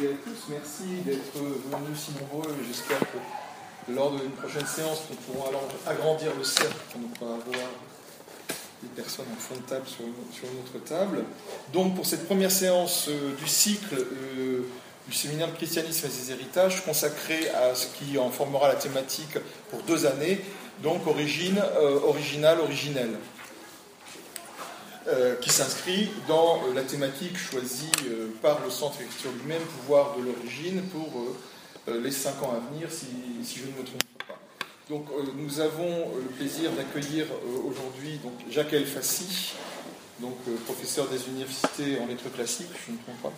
à tous. Merci d'être venus si nombreux. J'espère que lors d'une prochaine séance, nous pourrons alors agrandir le cercle pour ne pas avoir des personnes en fond de table sur une, autre table. Donc, pour cette première séance euh, du cycle euh, du séminaire christianisme et ses héritages, consacré à ce qui en formera la thématique pour deux années, donc origine, euh, originale, originelle. Euh, qui s'inscrit dans euh, la thématique choisie euh, par le Centre d'écriture lui-même, pouvoir de l'origine, pour les cinq ans à venir, si, je ne me trompe pas. Donc nous avons le plaisir d'accueillir aujourd'hui donc, Jacques Elfassi, donc professeur des universités en lettres classiques, je ne me trompe pas.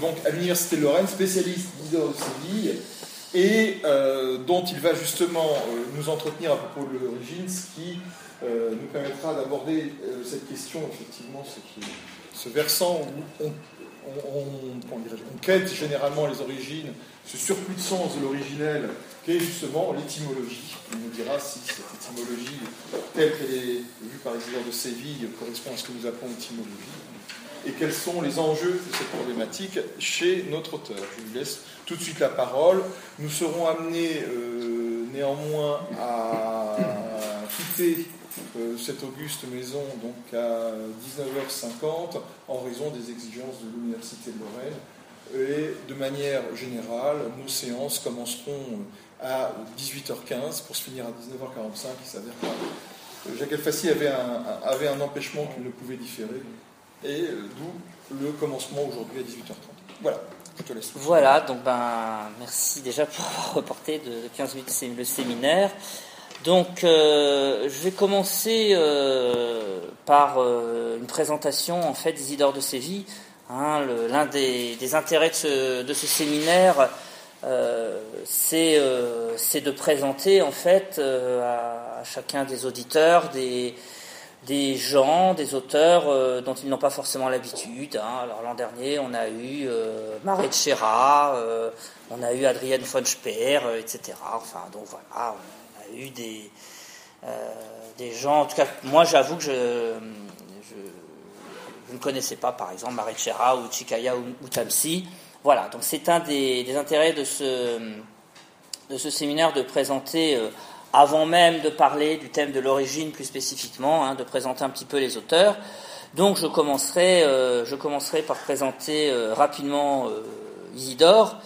Donc à l'Université de Lorraine, spécialiste de Séville, et dont il va justement nous entretenir à propos de l'origine, ce qui euh, nous permettra d'aborder euh, cette question, effectivement, ce, versant où on, quête généralement les origines, ce surplus de sens de l'originel, qui est justement l'étymologie. Il nous dira si cette étymologie, telle qu'elle est vue par Isidore de Séville, correspond à ce que nous appelons étymologie, et quels sont les enjeux de cette problématique chez notre auteur. Je vous laisse tout de suite la parole. Nous serons amenés euh, néanmoins à quitter euh, cette auguste maison donc à 19h50 en raison des exigences de l'Université de Lorraine. Et de manière générale, nos séances commenceront à 18h15 pour se finir à 19h45. Il s'avère que euh, Jacques Elfassi avait un, avait un empêchement qu'il ne pouvait différer. Et euh, d'où le commencement aujourd'hui à 18h30. Voilà. Je te laisse. Voilà, donc ben, merci déjà pour avoir reporté de 15 minutes le séminaire. Donc, euh, je vais commencer euh, par une présentation en fait d'Isidore de Séville. Hein, L'un des, intérêts de ce, séminaire, c'est de présenter en fait à, chacun des auditeurs des, des gens, des auteurs dont ils n'ont pas forcément l'habitude. Hein. Alors l'an dernier, on a eu Marie de on a eu Adrienne von Speer, etc. Enfin, donc voilà eu des, euh, des gens, en tout cas, moi j'avoue que je, je, ne connaissais pas, par exemple, Marichera ou Chikaya ou, Tamsi. Voilà, donc c'est un des, intérêts de ce, de ce séminaire de présenter, euh, avant même de parler du thème de l'origine plus spécifiquement, hein, de présenter un petit peu les auteurs. Donc je commencerai, euh, je commencerai par présenter rapidement Isidore,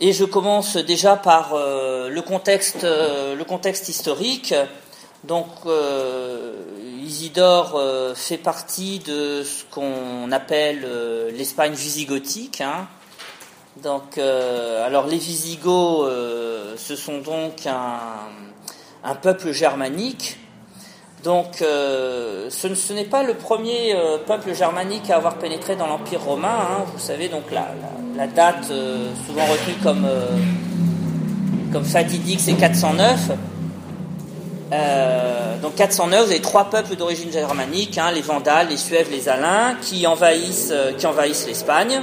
et je commence déjà par euh, le, contexte, euh, historique. Donc, euh, Isidore fait partie de ce qu'on appelle l'Espagne visigothique. Hein. Donc, alors les Visigoths, ce sont donc un, peuple germanique donc, euh, ce, n'est pas le premier euh, peuple germanique à avoir pénétré dans l'Empire romain. Hein. Vous savez, donc la, date euh, souvent retenue comme, comme fatidique, c'est 409. donc 409, vous avez trois peuples d'origine germanique, hein, les Vandales, les Suèves, les Alains, qui envahissent l'Espagne.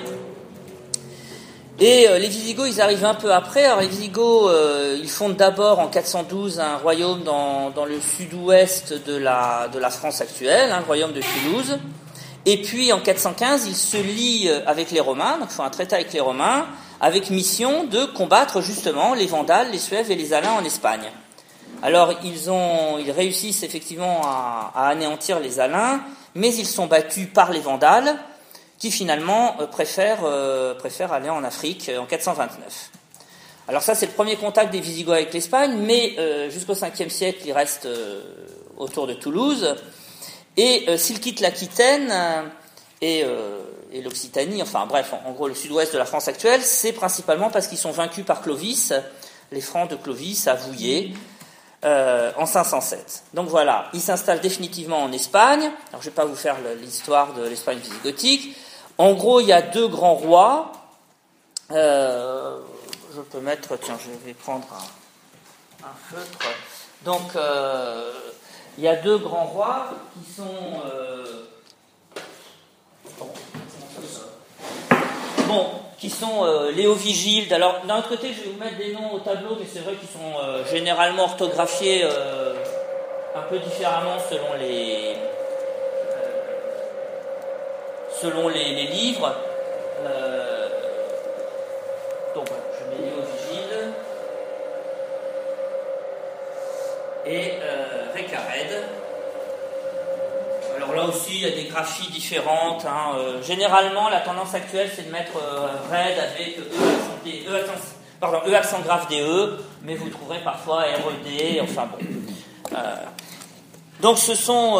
Et euh, les Visigoths, ils arrivent un peu après. Alors les Visigoths, euh, ils fondent d'abord en 412 un royaume dans, dans le sud-ouest de la, de la France actuelle, hein, le royaume de Toulouse. Et puis en 415, ils se lient euh, avec les Romains, donc font un traité avec les Romains, avec mission de combattre justement les Vandales, les Suèves et les Alains en Espagne. Alors ils, ont, ils réussissent effectivement à, à anéantir les Alains, mais ils sont battus par les Vandales qui finalement euh, préfère, euh, aller en Afrique euh, en 429. Alors ça, c'est le premier contact des Visigoths avec l'Espagne, mais jusqu'au 5e siècle, ils restent autour de Toulouse. Et s'ils quittent l'Aquitaine et, et l'Occitanie, enfin bref, en, gros le sud-ouest de la France actuelle, c'est principalement parce qu'ils sont vaincus par Clovis, les Francs de Clovis à Vouillé, en 507. Donc voilà, ils s'installent définitivement en Espagne. Alors je ne vais pas vous faire l'histoire de l'Espagne visigothique. En gros, il y a deux grands rois. Euh, je peux mettre, tiens, je vais prendre un, feutre. Donc, euh, il y a deux grands rois qui sont. Euh, bon, qui sont Léo Vigilde. Alors, d'un autre côté, je vais vous mettre des noms au tableau, mais c'est vrai qu'ils sont généralement orthographiés un peu différemment selon les, selon les, livres. Euh, Donc je mets Léo Vigile et euh, Récared. Alors là aussi, il y a des graphies différentes. Hein. Euh, généralement, la tendance actuelle, c'est de mettre euh, RED avec E accent, D, e pardon, e accent grave DE, mais vous trouverez parfois RED, enfin bon. Donc ce sont,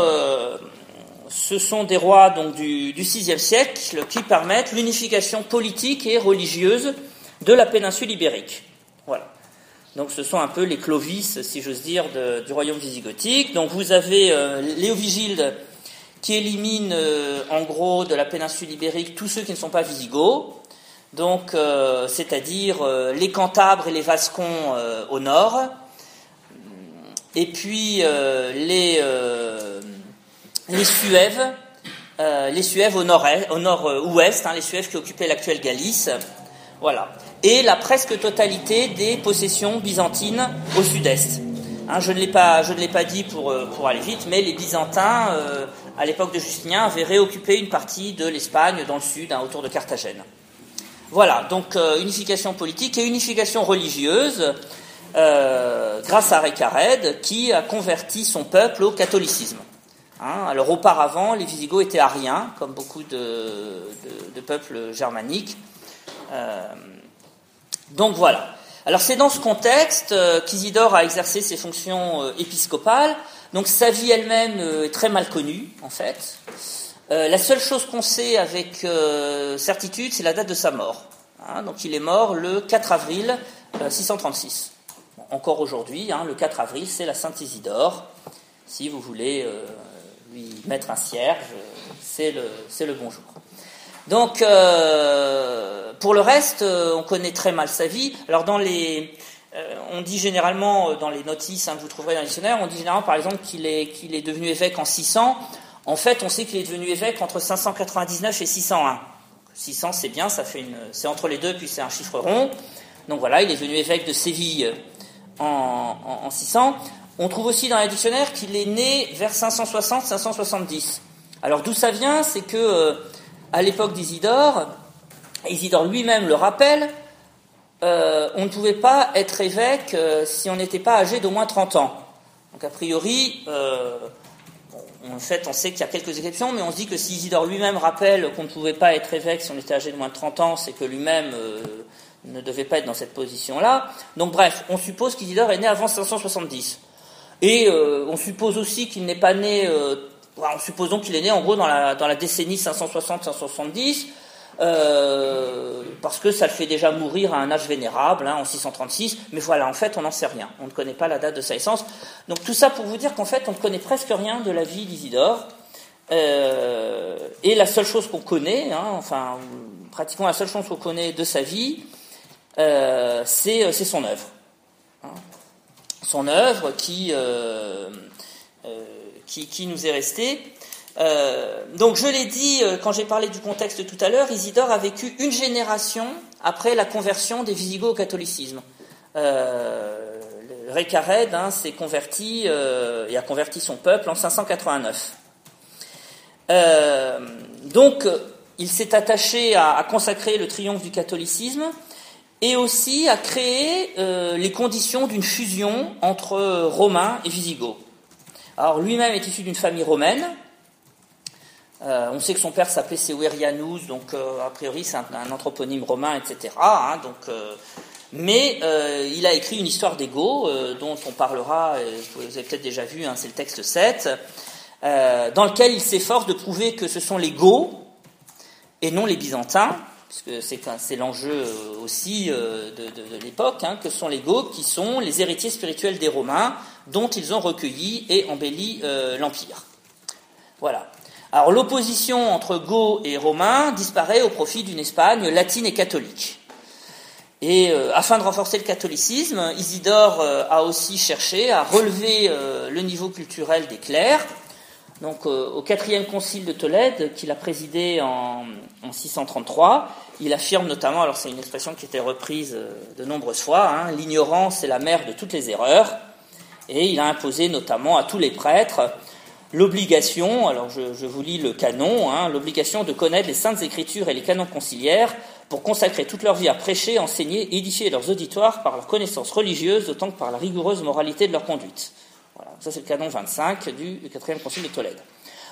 ce sont des rois donc, du, du VIe siècle qui permettent l'unification politique et religieuse de la péninsule ibérique. Voilà. Donc ce sont un peu les Clovis, si j'ose dire, du royaume visigothique. Donc vous avez euh, Léovigilde qui élimine euh, en gros de la péninsule ibérique tous ceux qui ne sont pas visigoths. Donc euh, c'est-à-dire euh, les Cantabres et les Vascons au nord, et puis les, les Suèves, euh, les Suèves au nord-ouest, hein, les Suèves qui occupaient l'actuelle Galice, voilà, et la presque totalité des possessions byzantines au sud-est. Hein, je ne l'ai pas, dit pour, euh, aller vite, mais les Byzantins, euh, à l'époque de Justinien, avaient réoccupé une partie de l'Espagne dans le sud, hein, autour de Carthagène. Voilà, donc unification politique et unification religieuse grâce à Récared qui a converti son peuple au catholicisme. Hein, alors auparavant, les Visigoths étaient ariens, comme beaucoup de, peuples germaniques. Euh, donc voilà. Alors c'est dans ce contexte euh, qu'Isidore a exercé ses fonctions euh, épiscopales. Donc sa vie elle-même est très mal connue, en fait. La seule chose qu'on sait avec certitude, c'est la date de sa mort. Hein, donc il est mort le 4 avril euh, 636. Bon, encore aujourd'hui, hein, le 4 avril, c'est la Sainte Isidore. Si vous voulez lui mettre un cierge, c'est le, le bon jour. Donc, euh, pour le reste, euh, on connaît très mal sa vie. Alors, dans les, euh, on dit généralement dans les notices hein, que vous trouverez dans les dictionnaires, on dit généralement, par exemple, qu'il est, qu'il est devenu évêque en 600. En fait, on sait qu'il est devenu évêque entre 599 et 601. 600, c'est bien, ça fait une, c'est entre les deux, puis c'est un chiffre rond. Donc voilà, il est devenu évêque de Séville en, en 600. On trouve aussi dans les dictionnaires qu'il est né vers 560-570. Alors d'où ça vient C'est que euh, à l'époque d'Isidore, Isidore lui-même le rappelle, euh, on ne pouvait pas être évêque euh, si on n'était pas âgé d'au moins 30 ans. Donc a priori, en fait, on sait qu'il y a quelques exceptions, mais on se dit que si Isidore lui-même rappelle qu'on ne pouvait pas être évêque si on était âgé de moins de 30 ans, c'est que lui-même ne devait pas être dans cette position-là. Donc bref, on suppose qu'Isidore est né avant 570. Et euh, on suppose aussi qu'il n'est pas né euh, en supposant qu'il est né en gros dans la, dans la décennie 560-570, euh, parce que ça le fait déjà mourir à un âge vénérable, hein, en 636, mais voilà, en fait, on n'en sait rien. On ne connaît pas la date de sa naissance. Donc tout ça pour vous dire qu'en fait, on ne connaît presque rien de la vie d'Isidore. Euh, et la seule chose qu'on connaît, hein, enfin, pratiquement la seule chose qu'on connaît de sa vie, c'est son œuvre. Hein. Son œuvre qui, euh, euh, qui, qui, nous est restée. Euh, donc je l'ai dit quand j'ai parlé du contexte tout à l'heure, Isidore a vécu une génération après la conversion des Visigoths au catholicisme. Récared hein, s'est converti et a converti son peuple en 589. Euh, donc il s'est attaché à, consacrer le triomphe du catholicisme et aussi à créer euh, les conditions d'une fusion entre Romains et Visigoths. Alors lui-même est issu d'une famille romaine. Euh, on sait que son père s'appelait Severianus, donc euh, a priori c'est un, anthroponyme romain, etc. Hein, donc, euh, mais euh, il a écrit une histoire des Goths, euh, dont on parlera, vous avez peut-être déjà vu, hein, c'est le texte 7, dans lequel il s'efforce de prouver que ce sont les Goths et non les Byzantins, puisque c'est l'enjeu aussi de, de, l'époque, hein, que sont les Goths qui sont les héritiers spirituels des Romains, dont ils ont recueilli et embelli l'Empire. Voilà. Alors l'opposition entre Goths et Romains disparaît au profit d'une Espagne latine et catholique. Et euh, afin de renforcer le catholicisme, Isidore euh, a aussi cherché à relever euh, le niveau culturel des clercs. Donc au quatrième concile de Tolède, qu'il a présidé en, en, 633, il affirme notamment, alors c'est une expression qui était reprise de nombreuses fois, hein, l'ignorance est la mère de toutes les erreurs, et il a imposé notamment à tous les prêtres l'obligation, alors je, je, vous lis le canon, hein, l'obligation de connaître les saintes écritures et les canons conciliaires pour consacrer toute leur vie à prêcher, enseigner, édifier leurs auditoires par leur connaissance religieuse autant que par la rigoureuse moralité de leur conduite. Ça c'est le canon 25 du, 4 concile de Tolède.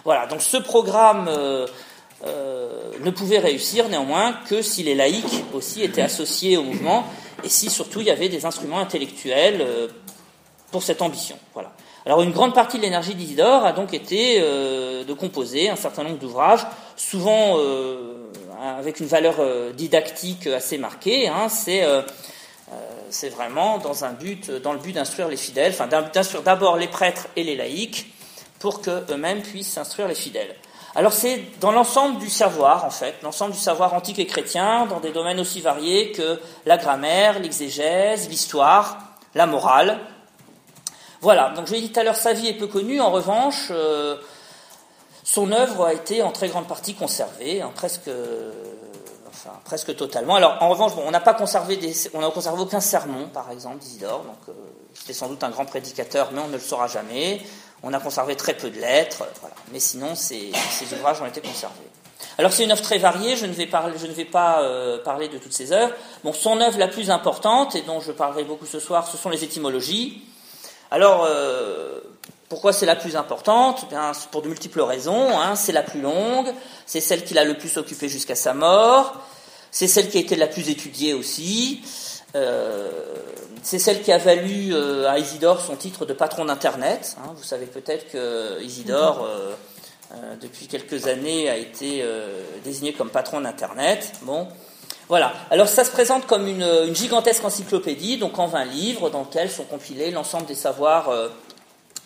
Voilà, donc ce programme euh, euh, ne pouvait réussir néanmoins que si les laïcs aussi étaient associés au mouvement et si surtout il y avait des instruments intellectuels euh, pour cette ambition. Voilà. Alors une grande partie de l'énergie d'Isidore a donc été de composer un certain nombre d'ouvrages, souvent avec une valeur didactique assez marquée. Hein, c'est c'est vraiment dans le but d'instruire les fidèles, enfin d'instruire d'abord les prêtres et les laïcs, pour qu'eux-mêmes puissent instruire les fidèles. Alors c'est dans l'ensemble du savoir, en fait, l'ensemble du savoir antique et chrétien, dans des domaines aussi variés que la grammaire, l'exégèse, l'histoire, la morale. Voilà, donc je l'ai dit tout à l'heure, sa vie est peu connue, en revanche, euh, son œuvre a été en très grande partie conservée, hein, presque, enfin, presque totalement. Alors en revanche, on n'a pas conservé aucun sermon, par exemple, d'Isidore, donc euh, c'était sans doute un grand prédicateur, mais on ne le saura jamais. On a conservé très peu de lettres, mais sinon ces, ouvrages ont été conservés. Alors c'est une œuvre très variée, je ne vais, je ne vais pas euh, parler de toutes ces œuvres. Bon, son œuvre la plus importante, et dont je parlerai beaucoup ce soir, ce sont les étymologies. Alors, euh, pourquoi c'est la plus importante? Eh Bien, Pour de multiples raisons. Hein. C'est la plus longue, c'est celle qui l'a le plus occupé jusqu'à sa mort, c'est celle qui a été la plus étudiée aussi. Euh, c'est celle qui a valu euh, à Isidore son titre de patron d'Internet. Hein. Vous savez peut-être que Isidore, euh, depuis quelques années, a été désigné comme patron d'Internet. Bon, voilà. Alors ça se présente comme une, gigantesque encyclopédie, donc en 20 livres, dans lesquels sont compilés l'ensemble des savoirs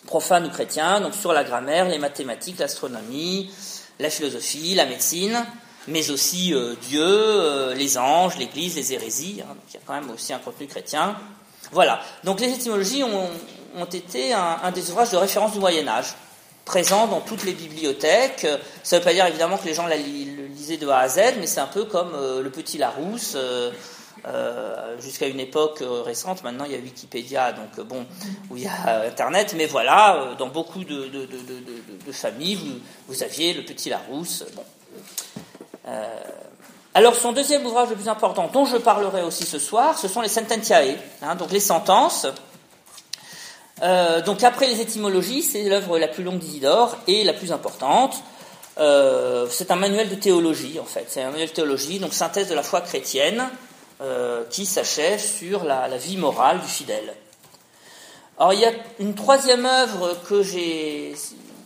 profanes ou chrétiens, donc sur la grammaire, les mathématiques, l'astronomie, la philosophie, la médecine, mais aussi euh, Dieu, euh, les anges, l'Église, les hérésies. Hein, donc il y a quand même aussi un contenu chrétien. Voilà. Donc les étymologies ont, été un, des ouvrages de référence du Moyen Âge, présents dans toutes les bibliothèques. Ça ne veut pas dire évidemment que les gens la lisaient de A à Z, mais c'est un peu comme euh, le petit Larousse. Jusqu'à une époque récente, maintenant il y a Wikipédia, donc bon, où il y a Internet, mais voilà, dans beaucoup de, familles, vous, aviez le petit Larousse. Bon. Euh, alors son deuxième ouvrage le plus important, dont je parlerai aussi ce soir, ce sont les Sententiae, hein, donc les sentences. Euh, donc après les étymologies, c'est l'œuvre la plus longue d'Isidore et la plus importante. Euh, c'est un manuel de théologie en fait, c'est un manuel de théologie, donc synthèse de la foi chrétienne, qui s'achève sur la, vie morale du fidèle. Alors il y a une troisième œuvre que j'ai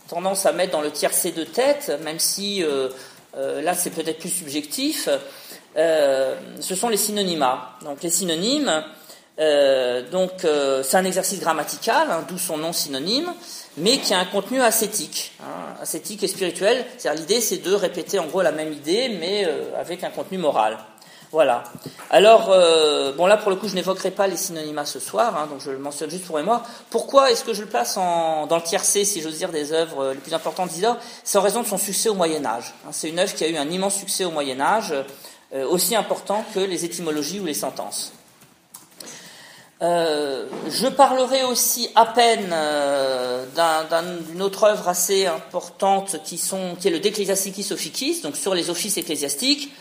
tendance à mettre dans le tiercé de tête, même si euh, là c'est peut-être plus subjectif, euh, ce sont les synonymes. Donc les synonymes, euh, donc c'est un exercice grammatical, hein, d'où son nom synonyme, mais qui a un contenu ascétique, hein, ascétique et spirituel. C'est-à-dire l'idée c'est de répéter en gros la même idée, mais avec un contenu moral. Voilà. Alors, euh, bon là pour le coup, je n'évoquerai pas les synonymes ce soir, hein, donc je le mentionne juste pour moi. Pourquoi est-ce que je le place dans le tiercé, si j'ose dire, des œuvres les plus importantes d'Isidore? C'est en raison de son succès au Moyen Âge. Hein, c'est une œuvre qui a eu un immense succès au Moyen Âge, euh, aussi important que les étymologies ou les sentences. Euh, je parlerai aussi à peine d'une autre œuvre assez importante qui, est le De Ecclesiasticis Officis, donc sur les offices ecclésiastiques.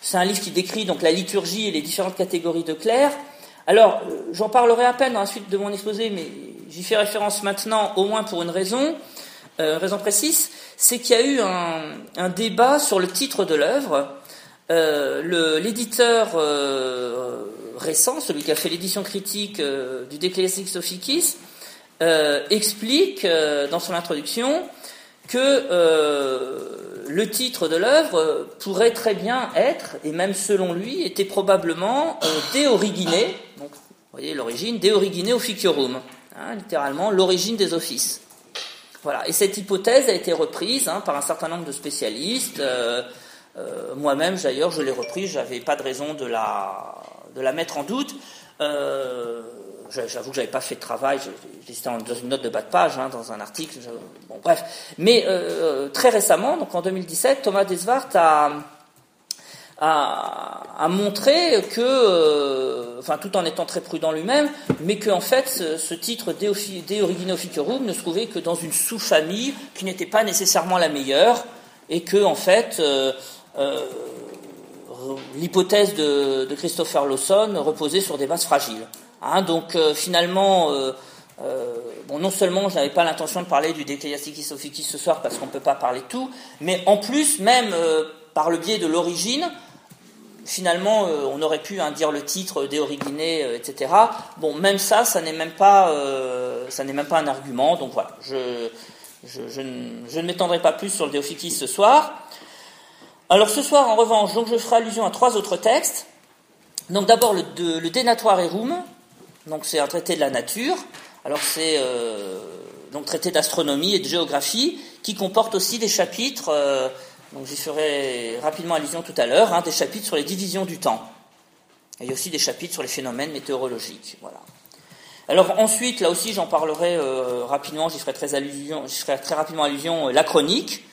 C'est un livre qui décrit donc la liturgie et les différentes catégories de clercs. Alors, euh, j'en parlerai à peine dans la suite de mon exposé, mais j'y fais référence maintenant, au moins pour une raison, euh, raison précise, c'est qu'il y a eu un, débat sur le titre de l'œuvre. Euh, l'éditeur euh, récent, celui qui a fait l'édition critique du Declesiastic Officis, explique dans son introduction que le titre de l'œuvre pourrait très bien être, et même selon lui, était probablement euh, De Origine, donc vous voyez l'origine, De Origine Officiorum, hein, littéralement l'origine des offices. Voilà, et cette hypothèse a été reprise hein, par un certain nombre de spécialistes. Euh, euh, moi-même, d'ailleurs, je l'ai reprise, j'avais pas de raison de la, de la mettre en doute. Euh, J'avoue que j'avais pas fait de travail, j'étais dans une note de bas de page, hein, dans un article. bon, bref. Mais euh, très récemment, donc en 2017, Thomas Desvart a, a, montré que, euh, enfin, tout en étant très prudent lui-même, mais qu'en fait, ce, titre De, De Origine Officiorum ne se trouvait que dans une sous-famille qui n'était pas nécessairement la meilleure, et que, en fait, euh, l'hypothèse de, Christopher Lawson reposait sur des bases fragiles. Hein. donc finalement, bon, non seulement je n'avais pas l'intention de parler du Decliastikis Ophicis ce soir parce qu'on ne peut pas parler de tout, mais en plus, même par le biais de l'origine, finalement, euh, on aurait pu hein, dire le titre euh, etc. Bon, même ça, ça n'est même pas, euh, même pas un argument. Donc voilà, je, ne, m'étendrai pas plus sur le Déophytis ce soir. Alors ce soir, en revanche, donc je ferai allusion à trois autres textes. Donc d'abord le, de, le Rerum, donc c'est un traité de la nature. Alors c'est donc traité d'astronomie et de géographie qui comporte aussi des chapitres donc j'y ferai rapidement allusion tout à l'heure, hein, des chapitres sur les divisions du temps. Et il y a aussi des chapitres sur les phénomènes météorologiques. Voilà. Alors ensuite, là aussi, j'en parlerai euh, rapidement, j'y ferai très, allusion, ferai très rapidement allusion, euh, la chronique,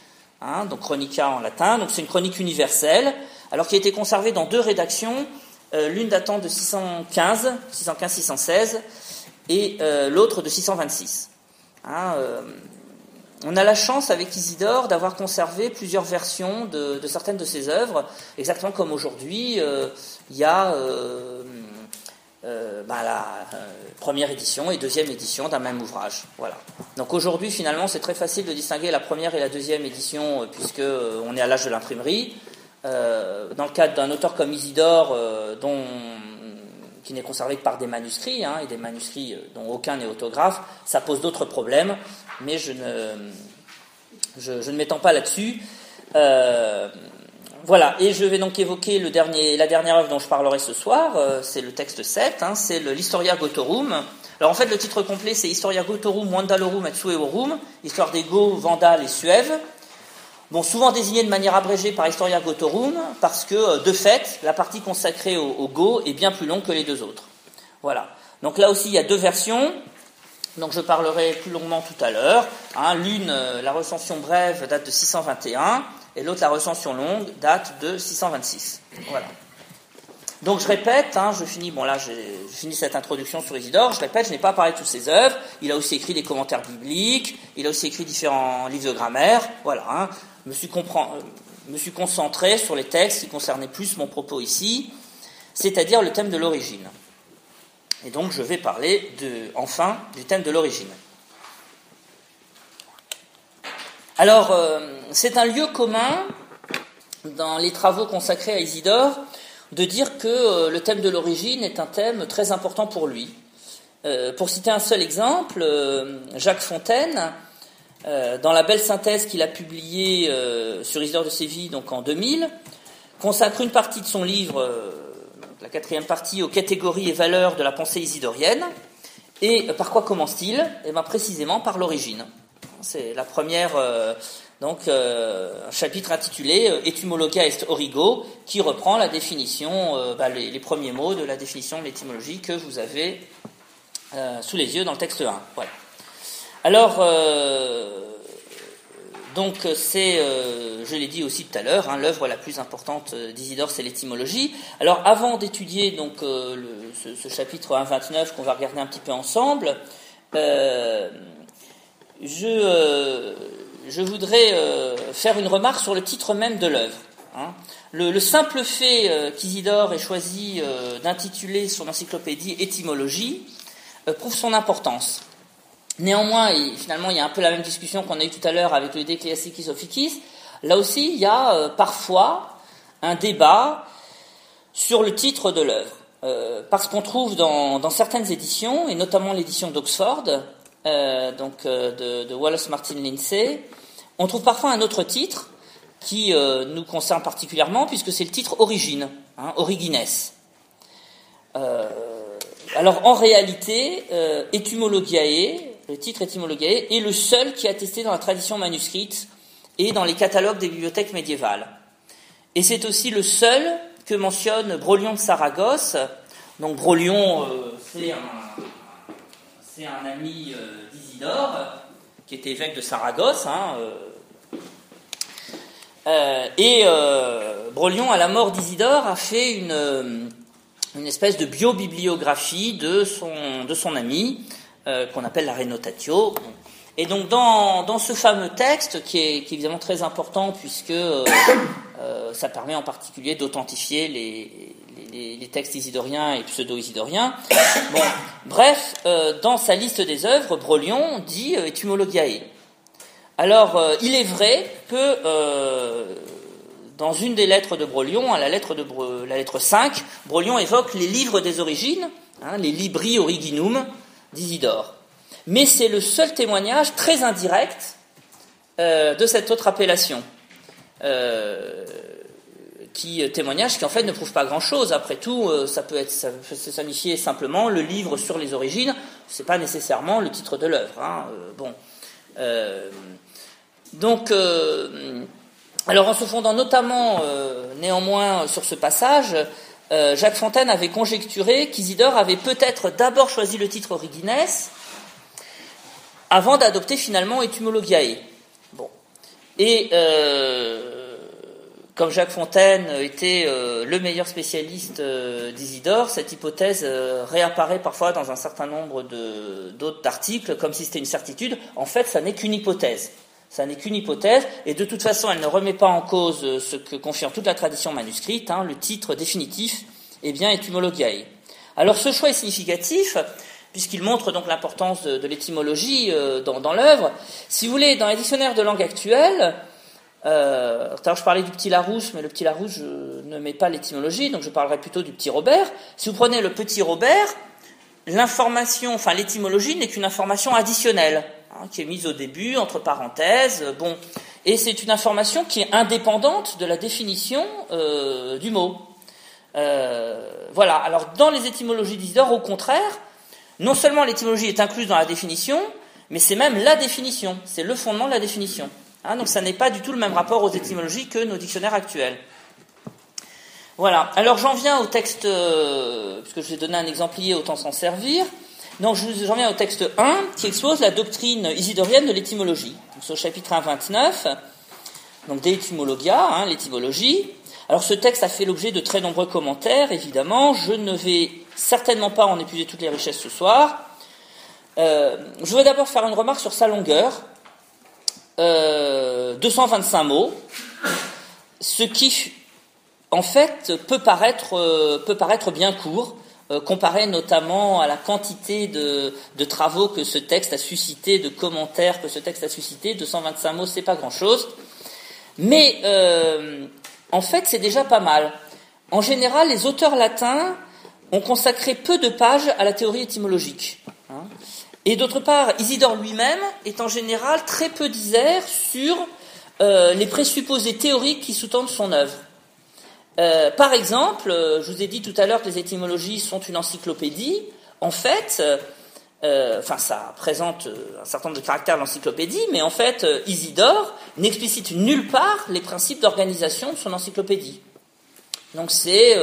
hein, donc chronica en latin, donc c'est une chronique universelle, alors qui a été conservée dans deux rédactions, euh, l'une datant de 615, 615-616, et l'autre de 626. Hein, on a la chance avec Isidore d'avoir conservé plusieurs versions de, certaines de ses œuvres, exactement comme aujourd'hui, euh, il y a euh, euh, bah, la première édition et deuxième édition d'un même ouvrage. Donc aujourd'hui, finalement, c'est très facile de distinguer la première et la deuxième édition, puisque on est à l'âge de l'imprimerie. Dans le cadre d'un auteur comme Isidore, dont qui n'est conservé que par des manuscrits, hein, et des manuscrits dont aucun n'est autographe, ça pose d'autres problèmes mais je ne, je, ne m'étends pas là-dessus. Euh, voilà, et je vais donc évoquer la dernière œuvre dont je parlerai ce soir, euh, c'est le texte 7, hein, c'est l'Historia Gotorum. Alors en fait, le titre complet, c'est Historia Gotorum Wandalorum et Suevorum, histoire des Goths, Vandales et Suèves. Bon, souvent désigné de manière abrégée par Historia Gotorum, parce que, euh, de fait, la partie consacrée aux Goths est bien plus longue que les deux autres. Voilà. Donc là aussi, il y a deux versions. Donc je parlerai plus longuement tout à l'heure. Hein. L'une, euh, la recension brève, date de 621, et l'autre, la recension longue, date de 626. Voilà. Donc je répète, hein, je finis, bon là j'ai fini cette introduction sur Isidore, je répète, je n'ai pas parlé de toutes ses œuvres, il a aussi écrit des commentaires bibliques, il a aussi écrit différents livres de grammaire, voilà, hein, me, suis euh, me suis concentré sur les textes qui concernaient plus mon propos ici, c'est-à-dire le thème de l'origine. Et donc je vais parler de, enfin du thème de l'origine. Alors, euh, c'est un lieu commun dans les travaux consacrés à Isidore de dire que euh, le thème de l'origine est un thème très important pour lui. Pour citer un seul exemple, Jacques Fontaine, dans la belle synthèse qu'il a publiée sur Isidore de Séville donc en 2000, consacre une partie de son livre la quatrième partie aux catégories et valeurs de la pensée isidorienne. Et par quoi commence-t-il? Eh bien précisément par l'origine. C'est la première, euh, donc euh, un chapitre intitulé euh, Etymologia est origo, qui reprend la définition, bah, les, les, premiers mots de la définition de l'étymologie que vous avez sous les yeux dans le texte 1. Voilà. Alors, donc euh, c'est, euh, je l'ai dit aussi tout à l'heure, hein, l'œuvre la plus importante euh, d'Isidore, c'est l'étymologie. Alors avant d'étudier donc ce, chapitre 1.29 qu'on va regarder un petit peu ensemble, je, je voudrais faire une remarque sur le titre même de l'œuvre. Hein. Le, simple fait qu'Isidore ait choisi d'intituler son encyclopédie Étymologie prouve son importance. Néanmoins, et finalement, il y a un peu la même discussion qu'on a eue tout à l'heure avec le Classicis Officis. Là aussi, il y a euh, parfois un débat sur le titre de l'œuvre. Euh, parce qu'on trouve dans, certaines éditions, et notamment l'édition d'Oxford, euh, donc de, Wallace Martin Lindsay, on trouve parfois un autre titre qui nous concerne particulièrement, puisque c'est le titre Origine, hein, Origines. alors en réalité, Etymologiae, le titre Etymologiae, est le seul qui est attesté dans la tradition manuscrite et dans les catalogues des bibliothèques médiévales. Et c'est aussi le seul que mentionne Brolion de Saragosse. Donc Brolion, euh, c'est un, ami euh, d'Isidore, qui était évêque de Saragosse. Hein, euh, et Brolion, à la mort d'Isidore, a fait une, espèce de biobibliographie de de son ami, euh, qu'on appelle la Renotatio. Et donc dans, ce fameux texte, qui est, qui est évidemment très important puisque euh, euh, ça permet en particulier d'authentifier les, les, textes isidoriens et pseudo-isidoriens. Bref, dans sa liste des œuvres, Brolion dit Etymologiae. Alors, il est vrai que dans une des lettres de Brolion, à la lettre, de la lettre 5, Brolion évoque les livres des origines, hein, les libri originum d'Isidore. Mais c'est le seul témoignage très indirect euh, de cette autre appellation. Euh, qui témoignage qui en fait ne prouve pas grand chose. Après tout, euh, ça peut être peut signifier simplement le livre sur les origines. C'est pas nécessairement le titre de l'œuvre. Hein. Bon, donc, alors en se fondant notamment néanmoins sur ce passage, Jacques Fontaine avait conjecturé qu'Isidore avait peut-être d'abord choisi le titre Origines avant d'adopter finalement Etymologiae. Bon. Et euh, comme Jacques Fontaine était euh, le meilleur spécialiste euh, d'Isidore, cette hypothèse euh, réapparaît parfois dans un certain nombre d'autres articles, comme si c'était une certitude. En fait, ça n'est qu'une hypothèse. Ça n'est qu'une hypothèse, et de toute façon, elle ne remet pas en cause ce que confirme toute la tradition manuscrite. Hein, le titre définitif, eh bien, Etymologiae. Alors, ce choix est significatif puisqu'il montre donc l'importance de, l'étymologie euh, dans, l'œuvre. Si vous voulez, dans les dictionnaires de langue actuelle, euh, je parlais du petit Larousse, mais le petit Larousse, je ne mets pas l'étymologie, donc je parlerai plutôt du petit Robert. Si vous prenez le petit Robert, l'information, enfin l'étymologie n'est qu'une information additionnelle, hein, qui est mise au début, entre parenthèses, bon, et c'est une information qui est indépendante de la définition euh, du mot. Euh, voilà. Alors dans les étymologies d'Isidore, au contraire, non seulement l'étymologie est incluse dans la définition, mais c'est même la définition, c'est le fondement de la définition. Hein, donc ça n'est pas du tout le même rapport aux étymologies que nos dictionnaires actuels. Voilà. Alors j'en viens au texte, euh, puisque je vais donner un exemplier, autant s'en servir. Donc j'en viens au texte 1 qui expose la doctrine isidorienne de l'étymologie. C'est au chapitre 1, 29, donc des étymologia, hein, l'étymologie. Alors ce texte a fait l'objet de très nombreux commentaires, évidemment. Je ne vais certainement pas en épuiser toutes les richesses ce soir. Euh, je voudrais d'abord faire une remarque sur sa longueur. Euh, 225 mots, ce qui, en fait, peut paraître, euh, bien court, comparé notamment à la quantité de, de, travaux que ce texte a suscité, de commentaires que ce texte a suscité. 225 mots, c'est pas grand-chose. Mais, euh, en fait, c'est déjà pas mal. En général, les auteurs latins ont consacré peu de pages à la théorie étymologique. Hein. Et d'autre part, Isidore lui-même est en général très peu disert sur euh, les présupposés théoriques qui sous-tendent son œuvre. Euh, par exemple, euh, je vous ai dit tout à l'heure que les étymologies sont une encyclopédie. En fait, euh, enfin, ça présente un certain nombre de caractères de l'encyclopédie, mais en fait, Isidore n'explicite nulle part les principes d'organisation de son encyclopédie. Donc, c'est,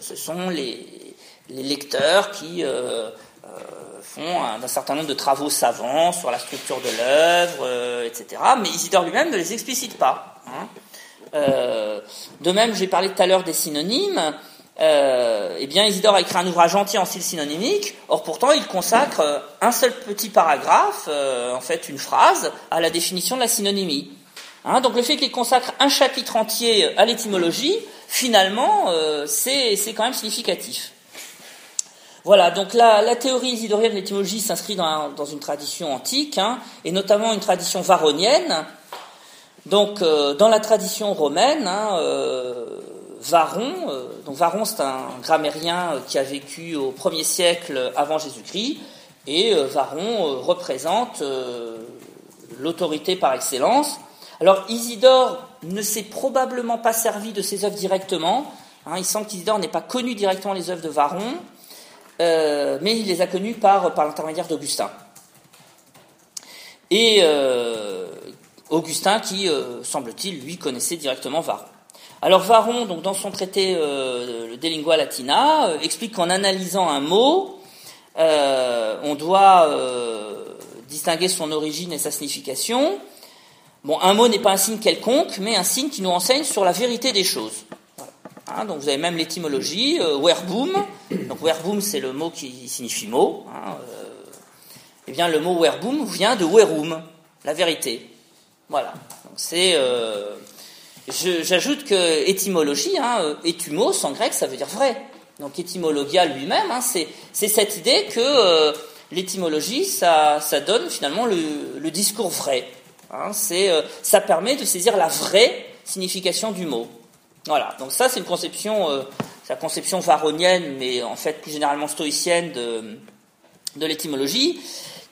ce sont les, lecteurs qui font un, certain nombre de travaux savants sur la structure de l'œuvre, etc. Mais Isidore lui-même ne les explicite pas. Hein. Euh, de même, j'ai parlé tout à l'heure des synonymes. Euh, eh bien, Isidore a écrit un ouvrage entier en style synonymique. Or, pourtant, il consacre un seul petit paragraphe, euh, en fait, une phrase, à la définition de la synonymie. Hein, donc, le fait qu'il consacre un chapitre entier à l'étymologie, finalement, euh, c'est quand même significatif. Voilà, donc la, la théorie isidorienne de l'étymologie s'inscrit dans, dans, une tradition antique, hein, et notamment une tradition varonienne. Donc, euh, dans la tradition romaine, hein, euh, Varon, euh, donc Varon c'est un grammairien qui a vécu au 1er siècle avant Jésus-Christ, et euh, Varon représente l'autorité par excellence. Alors Isidore ne s'est probablement pas servi de ses œuvres directement. Hein, il semble qu'Isidore n'ait pas connu directement les œuvres de Varon. Euh, mais il les a connus par, par l'intermédiaire d'Augustin. Et euh, Augustin qui, euh, semble-t-il, lui connaissait directement Varron. Alors Varron, dans son traité euh, De Lingua Latina, euh, explique qu'en analysant un mot, on doit distinguer son origine et sa signification. Bon, un mot n'est pas un signe quelconque, mais un signe qui nous enseigne sur la vérité des choses. Hein, donc vous avez même l'étymologie, werboom. Donc werboom, c'est le mot qui signifie mot. Hein, Eh bien, le mot verbum vient de verum, la vérité. Voilà. C'est. Euh, j'ajoute que étymologie, hein, étymos en grec, ça veut dire vrai. Donc étymologia lui-même, hein, c'est cette idée que euh, l'étymologie, ça, donne finalement le, discours vrai. Hein, euh, ça permet de saisir la vraie signification du mot. Voilà. Donc ça, c'est une conception, euh, la conception varonienne, mais en fait plus généralement stoïcienne de, l'étymologie,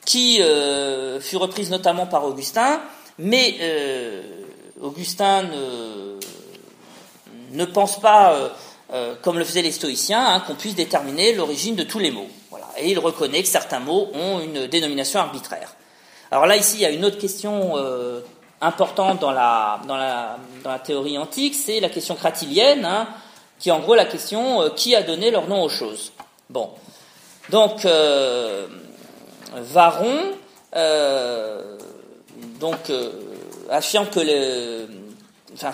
qui euh, fut reprise notamment par Augustin, mais euh, Augustin ne, pense pas, euh, comme le faisaient les stoïciens, hein, qu'on puisse déterminer l'origine de tous les mots. Voilà. Et il reconnaît que certains mots ont une dénomination arbitraire. Alors là, ici, il y a une autre question importante dans la, dans la, dans la théorie antique, c'est la question cratilienne, hein, qui est en gros la question qui a donné leur nom aux choses. Bon, donc Varon euh, donc, euh, affirme que le, enfin,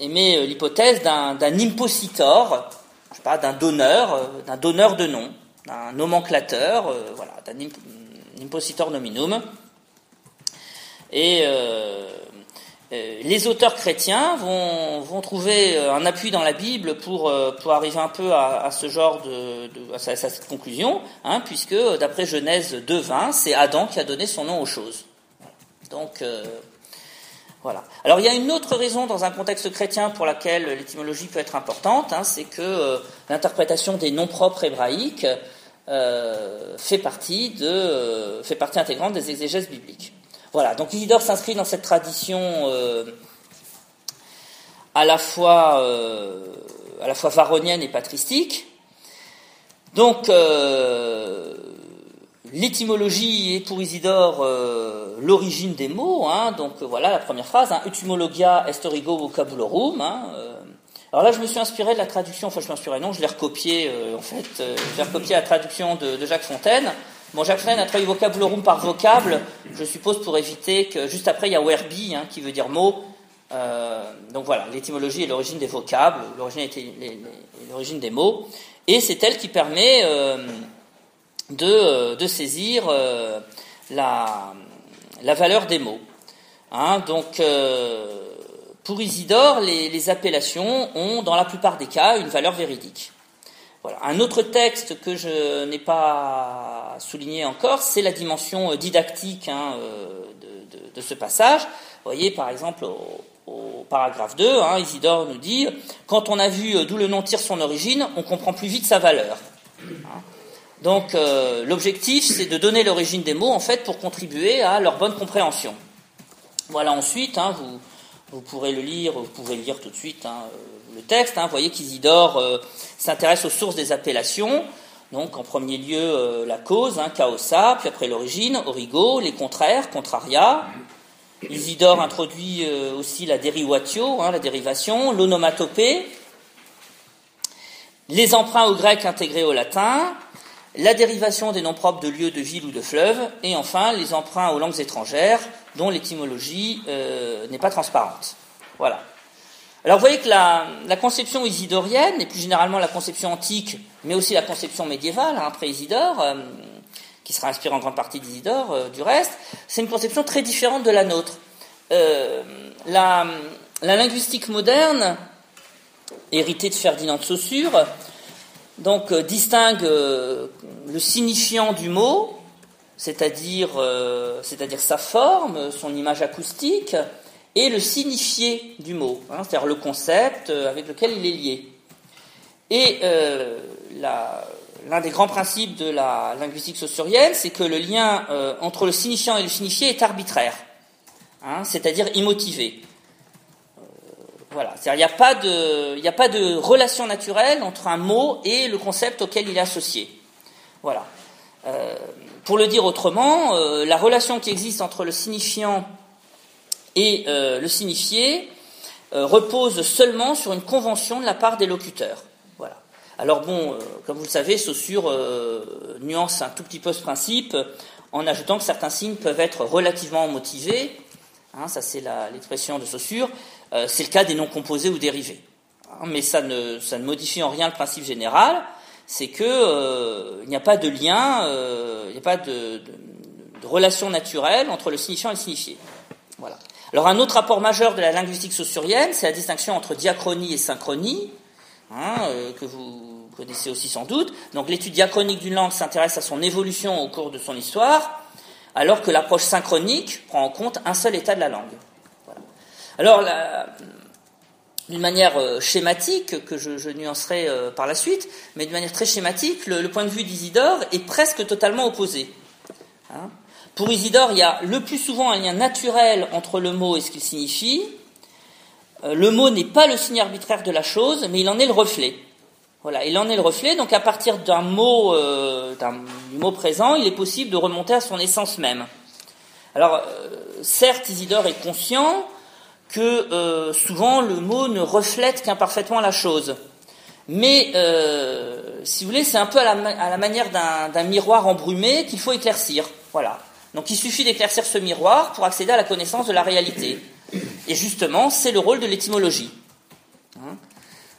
émet l'hypothèse d'un, impositor, je sais pas, d'un donneur, euh, d'un donneur de nom, d'un nomenclateur, voilà, d'un impositor nominum. Et euh, les auteurs chrétiens vont, vont, trouver euh, un appui dans la Bible pour, euh, pour arriver un peu à, ce genre de, à, cette conclusion, hein, puisque d'après Genèse 2.20, c'est Adam qui a donné son nom aux choses. Donc voilà. Alors il y a une autre raison dans un contexte chrétien pour laquelle l'étymologie peut être importante, hein, c'est que l'interprétation des noms propres hébraïques fait partie de fait partie intégrante des exégèses bibliques. Voilà, donc Isidore s'inscrit dans cette tradition euh, à, la fois, euh, à la fois varonienne et patristique. Donc, euh, l'étymologie est pour Isidore l'origine des mots. Hein, donc voilà la première phrase, hein, etymologia est origo vocabulorum. Hein, alors là, je me suis inspiré de la traduction, enfin je inspiré, non, je l'ai recopié, en fait, j'ai recopié la traduction de Jacques Fontaine. Bon, Jacques Fontaine a traduit vocabularum par vocable, je suppose pour éviter que juste après il y a werbi hein, qui veut dire mot. Euh, donc voilà, l'étymologie est l'origine des vocables, l'origine des mots, et c'est elle qui permet euh, de, euh, de, saisir la, la, valeur des mots. Hein, donc pour Isidore, les, appellations ont dans la plupart des cas une valeur véridique. Un autre texte que je n'ai pas souligné encore, c'est la dimension euh, didactique hein, euh, de, ce passage. Vous voyez, par exemple, au, paragraphe 2, hein, Isidore nous dit Quand on a vu euh, d'où le nom tire son origine, on comprend plus vite sa valeur. Donc, l'objectif, c'est de donner l'origine des mots, en fait, pour contribuer à leur bonne compréhension. Voilà, ensuite, vous, vous pourrez le lire, vous pouvez lire tout de suite, le texte. Hein, vous voyez qu'Isidore euh, s'intéresse aux sources des appellations. Donc, en premier lieu, euh, la cause, hein, caosa, puis après l'origine, origo, les contraires, contraria. Isidore introduit euh, aussi la derivatio, hein, la dérivation, l'onomatopée, les emprunts au grec intégrés au latin, la dérivation des noms propres de lieux, de villes ou de fleuves, et enfin les emprunts aux langues étrangères dont l'étymologie n'est pas transparente. Voilà. Alors vous voyez que la, conception isidorienne, et plus généralement la conception antique, mais aussi la conception médiévale, hein, après Isidore, euh, qui sera inspirée en grande partie d'Isidore euh, du reste, c'est une conception très différente de la nôtre. Euh, la, linguistique moderne, héritée de Ferdinand de Saussure, donc distingue le signifiant du mot, c'est-à-dire c'est-à-dire sa forme, son image acoustique, et le signifié du mot, hein, c'est-à-dire le concept euh, avec lequel il est lié. Et euh, l'un des grands principes de la linguistique saussurienne, c'est que le lien euh, entre le signifiant et le signifié est arbitraire, hein, c'est-à-dire immotivé. Voilà, il n'y a, pas de, a pas de relation naturelle entre un mot et le concept auquel il est associé. Voilà. pour le dire autrement, la relation qui existe entre le signifiant et euh, le signifié euh, repose seulement sur une convention de la part des locuteurs. Voilà. Alors bon, euh, comme vous le savez, Saussure nuance un tout petit peu ce principe en ajoutant que certains signes peuvent être relativement motivés. Hein, ça, c'est l'expression de Saussure. C'est le cas des noms composés ou dérivés. Hein, mais ça ne, modifie en rien le principe général, c'est que il n'y a pas de lien, il n'y a pas de, relation naturelle entre le signifiant et le signifié. Voilà. Alors un autre rapport majeur de la linguistique saussurienne, c'est la distinction entre diachronie et synchronie, hein, que vous connaissez aussi sans doute. Donc l'étude diachronique d'une langue s'intéresse à son évolution au cours de son histoire, alors que l'approche synchronique prend en compte un seul état de la langue. Alors, d'une manière euh, schématique, que je, nuancerai euh, par la suite, mais d'une manière très schématique, le, point de vue d'Isidore est presque totalement opposé. Hein. Pour Isidore, il y a le plus souvent un lien naturel entre le mot et ce qu'il signifie. Euh, le mot n'est pas le signe arbitraire de la chose, mais il en est le reflet. Voilà, il en est le reflet. Donc, à partir d'un mot, du mot présent, il est possible de remonter à son essence même. Alors, certes, Isidore est conscient que euh, souvent le mot ne reflète qu'imparfaitement la chose. Mais, euh, si vous voulez, c'est un peu à la, manière d'un miroir embrumé qu'il faut éclaircir. Voilà. Donc il suffit d'éclaircir ce miroir pour accéder à la connaissance de la réalité. Et justement, c'est le rôle de l'étymologie. Hein.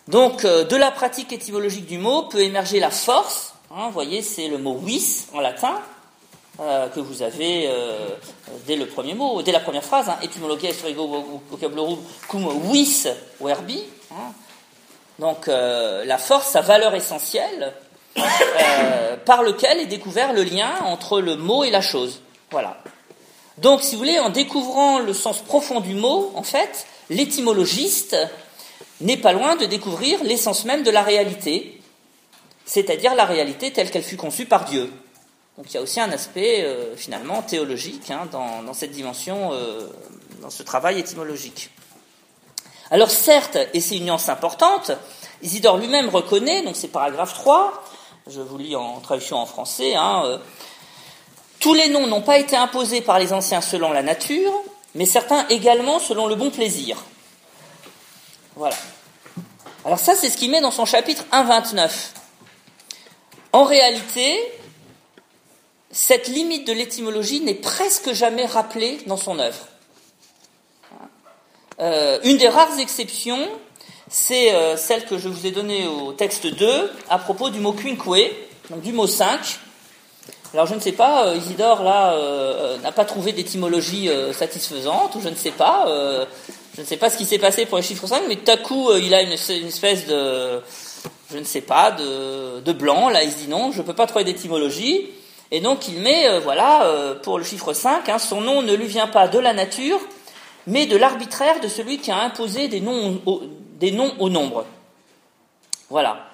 Donc, euh, de la pratique étymologique du mot peut émerger la force. Hein, vous voyez, c'est le mot vis en latin, euh, que vous avez euh, dès le premier mot, dès la première phrase, hein, etymologia historico cum vis verbi. Hein. Donc euh, la force, sa valeur essentielle, par lequel est découvert le lien entre le mot et la chose. Voilà. Donc, si vous voulez, en découvrant le sens profond du mot, en fait, l'étymologiste n'est pas loin de découvrir l'essence même de la réalité, c'est-à-dire la réalité telle qu'elle fut conçue par Dieu. Donc il y a aussi un aspect euh, finalement théologique hein, dans, cette dimension, euh, dans ce travail étymologique. Alors certes, et c'est une nuance importante, Isidore lui-même reconnaît, donc c'est paragraphe 3, je vous lis en traduction en français, hein, euh, tous les noms n'ont pas été imposés par les anciens selon la nature, mais certains également selon le bon plaisir. Voilà. Alors ça, c'est ce qu'il met dans son chapitre 1.29. En réalité, cette limite de l'étymologie n'est presque jamais rappelée dans son œuvre. Euh, une des rares exceptions, c'est euh, celle que je vous ai donnée au texte 2 à propos du mot quinque, donc du mot 5. Alors je ne sais pas, euh, Isidore là n'a pas trouvé d'étymologie satisfaisante, ou je ne sais pas, je ne sais pas ce qui s'est passé pour le chiffre 5, mais tout à coup il a une, espèce de, je ne sais pas, de, de blanc, là il se dit non, je ne peux pas trouver d'étymologie. Et donc il met, euh, voilà, euh, pour le chiffre 5, hein, son nom ne lui vient pas de la nature, mais de l'arbitraire de celui qui a imposé des noms au, des noms nombre. Voilà.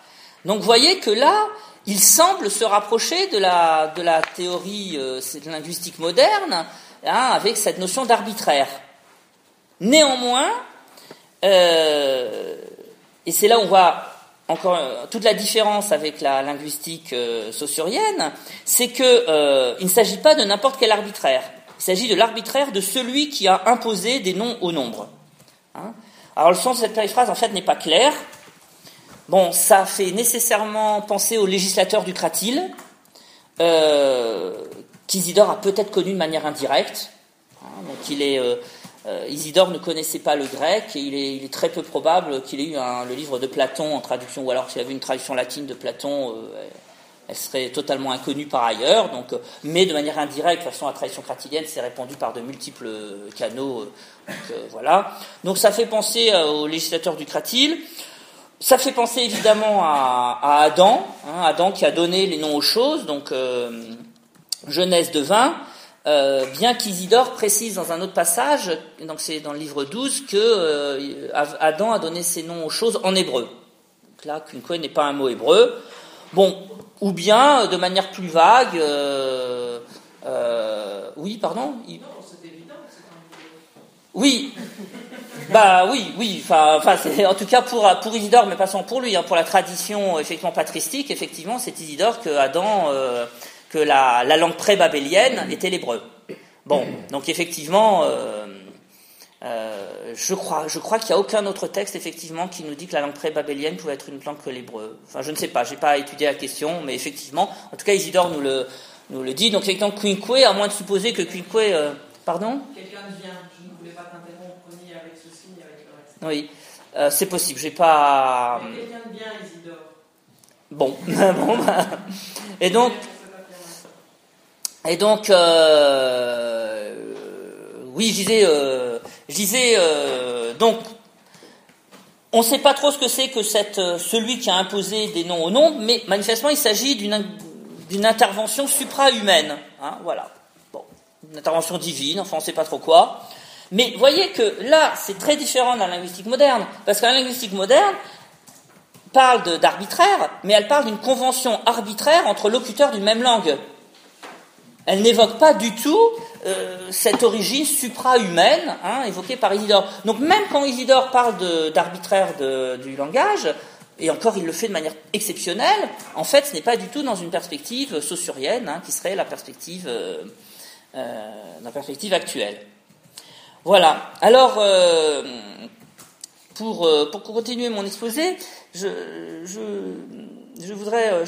Donc vous voyez que là, il semble se rapprocher de la, de la théorie euh, linguistique moderne, hein, avec cette notion d'arbitraire. Néanmoins, et c'est là où on voit encore euh, toute la différence avec la linguistique euh, saussurienne, c'est que euh, il ne s'agit pas de n'importe quel arbitraire. Il s'agit de l'arbitraire de celui qui a imposé des noms au nombre. Hein. Alors le sens de cette périphrase en fait n'est pas clair. Bon, ça fait nécessairement penser au législateur du Cratyle, euh, qu'Isidore a peut-être connu de manière indirecte. Hein. donc il est Isidore ne connaissait pas le grec et il est, très peu probable qu'il ait eu le livre de Platon en traduction, ou alors s'il avait une traduction latine de Platon, euh, elle serait totalement inconnue par ailleurs. Donc, euh, mais de manière indirecte, de toute façon, la tradition cratilienne s'est répandue par de multiples canaux. donc, voilà. Donc ça fait penser au législateur du Cratyle. Ça fait penser évidemment à, Adam, hein, Adam qui a donné les noms aux choses, donc Genèse de 20. Euh, bien qu'Isidore précise dans un autre passage, donc c'est dans le livre 12, que euh, Adam a donné ses noms aux choses en hébreu. Donc là, Kunkoe n'est pas un mot hébreu. Bon, ou bien de manière plus vague, euh, oui, pardon? Oui, bah oui, oui. Enfin, en tout cas pour pour Isidore, mais pas seulement pour lui, hein, pour la tradition effectivement patristique, effectivement, c'est Isidore que Adam que la, langue pré-babélienne était l'hébreu. Bon, donc effectivement, euh, euh, je crois, je crois qu'il n'y a aucun autre texte effectivement qui nous dit que la langue pré-babélienne pouvait être une langue que l'hébreu. Enfin, je ne sais pas, j'ai pas étudié la question, mais effectivement, en tout cas, Isidore nous le, nous le dit. Donc effectivement, Quinque, à moins de supposer que Quinque, euh, pardon? Quelqu'un vient. Je ne voulais pas t'interrompre ni avec ceci ni avec le reste. Oui, c'est possible. J'ai pas. quelqu'un vient, Isidore. Bon, bon bah. et donc, et donc, euh, oui, je disais, euh, je disais, euh, donc, on ne sait pas trop ce que c'est que cette, celui qui a imposé des noms au nombre, mais manifestement, il s'agit d'une, d'une intervention supra-humaine. Hein, voilà. Bon, une intervention divine, enfin, on ne sait pas trop quoi. Mais voyez que là, c'est très différent de la linguistique moderne, parce que la linguistique moderne parle d'arbitraire, mais elle parle d'une convention arbitraire entre locuteurs d'une même langue. Elle n'évoque pas du tout euh, cette origine supra-humaine hein, évoquée par Isidore. Donc même quand Isidore parle d'arbitraire du langage, et encore il le fait de manière exceptionnelle, en fait ce n'est pas du tout dans une perspective saussurienne, hein, qui serait la perspective, euh, euh, la perspective actuelle. Voilà. Alors, pour, continuer mon exposé, je, voudrais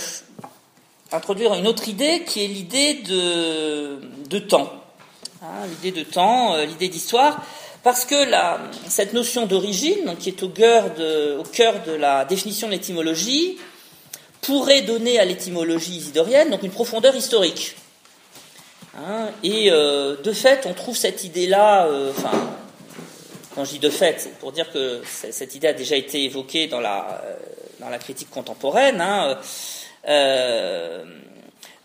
introduire une autre idée qui est l'idée de, temps. Hein, l'idée de temps, euh, l'idée d'histoire, parce que cette notion d'origine, qui est au cœur, de, la définition de l'étymologie, pourrait donner à l'étymologie isidorienne donc une profondeur historique. Hein, et euh, de fait, on trouve cette idée-là, euh, quand je dis de fait, pour dire que cette idée a déjà été évoquée dans la, critique contemporaine. Hein,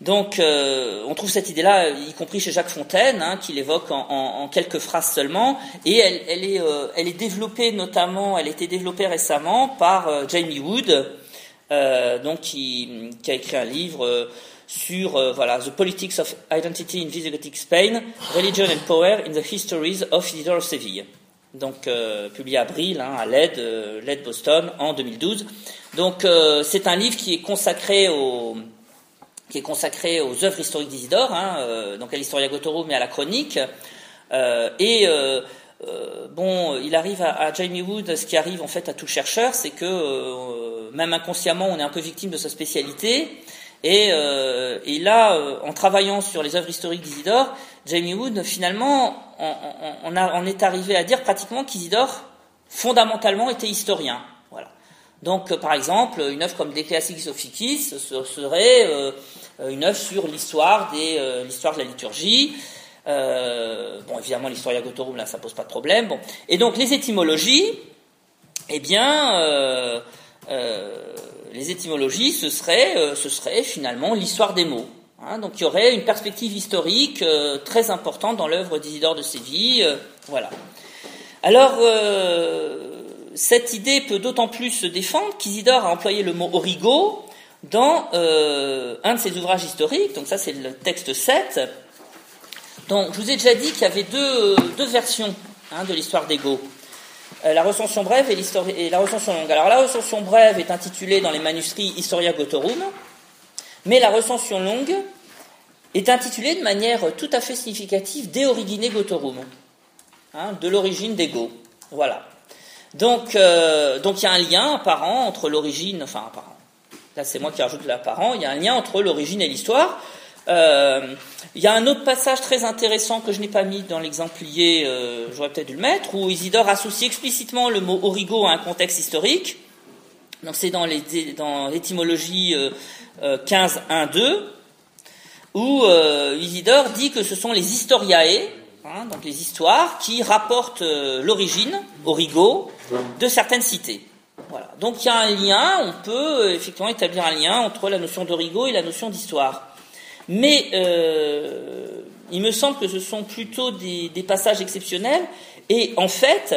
donc, euh, on trouve cette idée-là, y compris chez Jacques Fontaine, hein, qui l'évoque en, en, en, quelques phrases seulement, et elle, elle, est, euh, elle est développée notamment, elle a été développée récemment par euh, Jamie Wood, euh, donc qui, qui, a écrit un livre sur voilà the politics of identity in Visigothic Spain, religion and power in the histories of Isidore of Seville. Donc publié à Brill, hein, à l'aide, l'aide Boston en 2012. Donc c'est un livre qui est consacré au qui est consacré aux œuvres historiques d'Isidore, hein, euh, donc à l'Historia Gotorum et à la chronique. Euh, et euh, bon, il arrive à, à, Jamie Wood, ce qui arrive en fait à tout chercheur, c'est que même inconsciemment, on est un peu victime de sa spécialité. Et, et là, en travaillant sur les œuvres historiques d'Isidore, Jamie Wood, finalement, on, est arrivé à dire pratiquement qu'Isidore, fondamentalement, était historien. Donc, par exemple, une œuvre comme De Classics Officis serait euh, une œuvre sur l'histoire des euh, l'histoire de la liturgie. Euh, bon, évidemment, l'Historia Gotorum, là, ça pose pas de problème. Bon, et donc les étymologies, eh bien, euh, les étymologies, ce serait, ce serait finalement l'histoire des mots. Hein, donc, il y aurait une perspective historique très importante dans l'œuvre d'Isidore de Séville. voilà. Alors cette idée peut d'autant plus se défendre qu'Isidore a employé le mot origo dans euh, un de ses ouvrages historiques, donc ça c'est le texte 7. Donc je vous ai déjà dit qu'il y avait deux, versions hein, de l'histoire d'Ego. Euh, la recension brève et, et, la recension longue. Alors la recension brève est intitulée dans les manuscrits Historia Gotorum, mais la recension longue est intitulée de manière tout à fait significative De Origine Gotorum, hein, de l'origine d'Ego. Voilà. Donc, euh, donc il y a un lien apparent entre l'origine, enfin apparent. Là, c'est moi qui rajoute l'apparent. Il y a un lien entre l'origine et l'histoire. Euh, il y a un autre passage très intéressant que je n'ai pas mis dans l'exemplier, euh, j'aurais peut-être dû le mettre, où Isidore associe explicitement le mot origo à un contexte historique. Donc c'est dans l'étymologie 15, 1, 2, où euh, Isidore dit que ce sont les historiae, hein, donc les histoires, qui rapportent euh, l'origine, origo, de certaines cités. Donc il y a un lien, on peut euh, effectivement établir un lien entre la notion d'origo et la notion d'histoire. Mais il me semble que ce sont plutôt des, passages exceptionnels et en fait,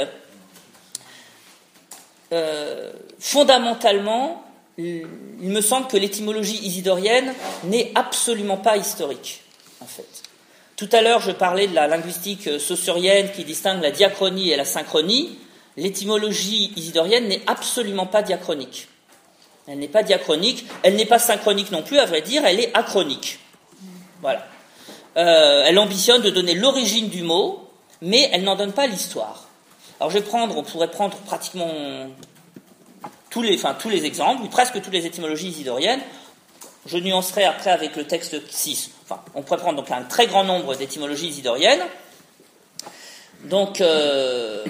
fondamentalement, il me semble que l'étymologie isidorienne n'est absolument pas historique, en fait. Tout à l'heure, je parlais de la linguistique saussurienne qui distingue la diachronie et la synchronie l'étymologie isidorienne n'est absolument pas diachronique. Elle n'est pas diachronique, elle n'est pas synchronique non plus, à vrai dire, elle est achronique. Voilà. Euh, elle ambitionne de donner l'origine du mot, mais elle n'en donne pas l'histoire. Alors je vais prendre, on pourrait prendre pratiquement tous les, enfin, tous les exemples, ou presque toutes les étymologies isidoriennes. Je nuancerai après avec le texte 6. Enfin, on pourrait prendre donc un très grand nombre d'étymologies isidoriennes. Donc, euh,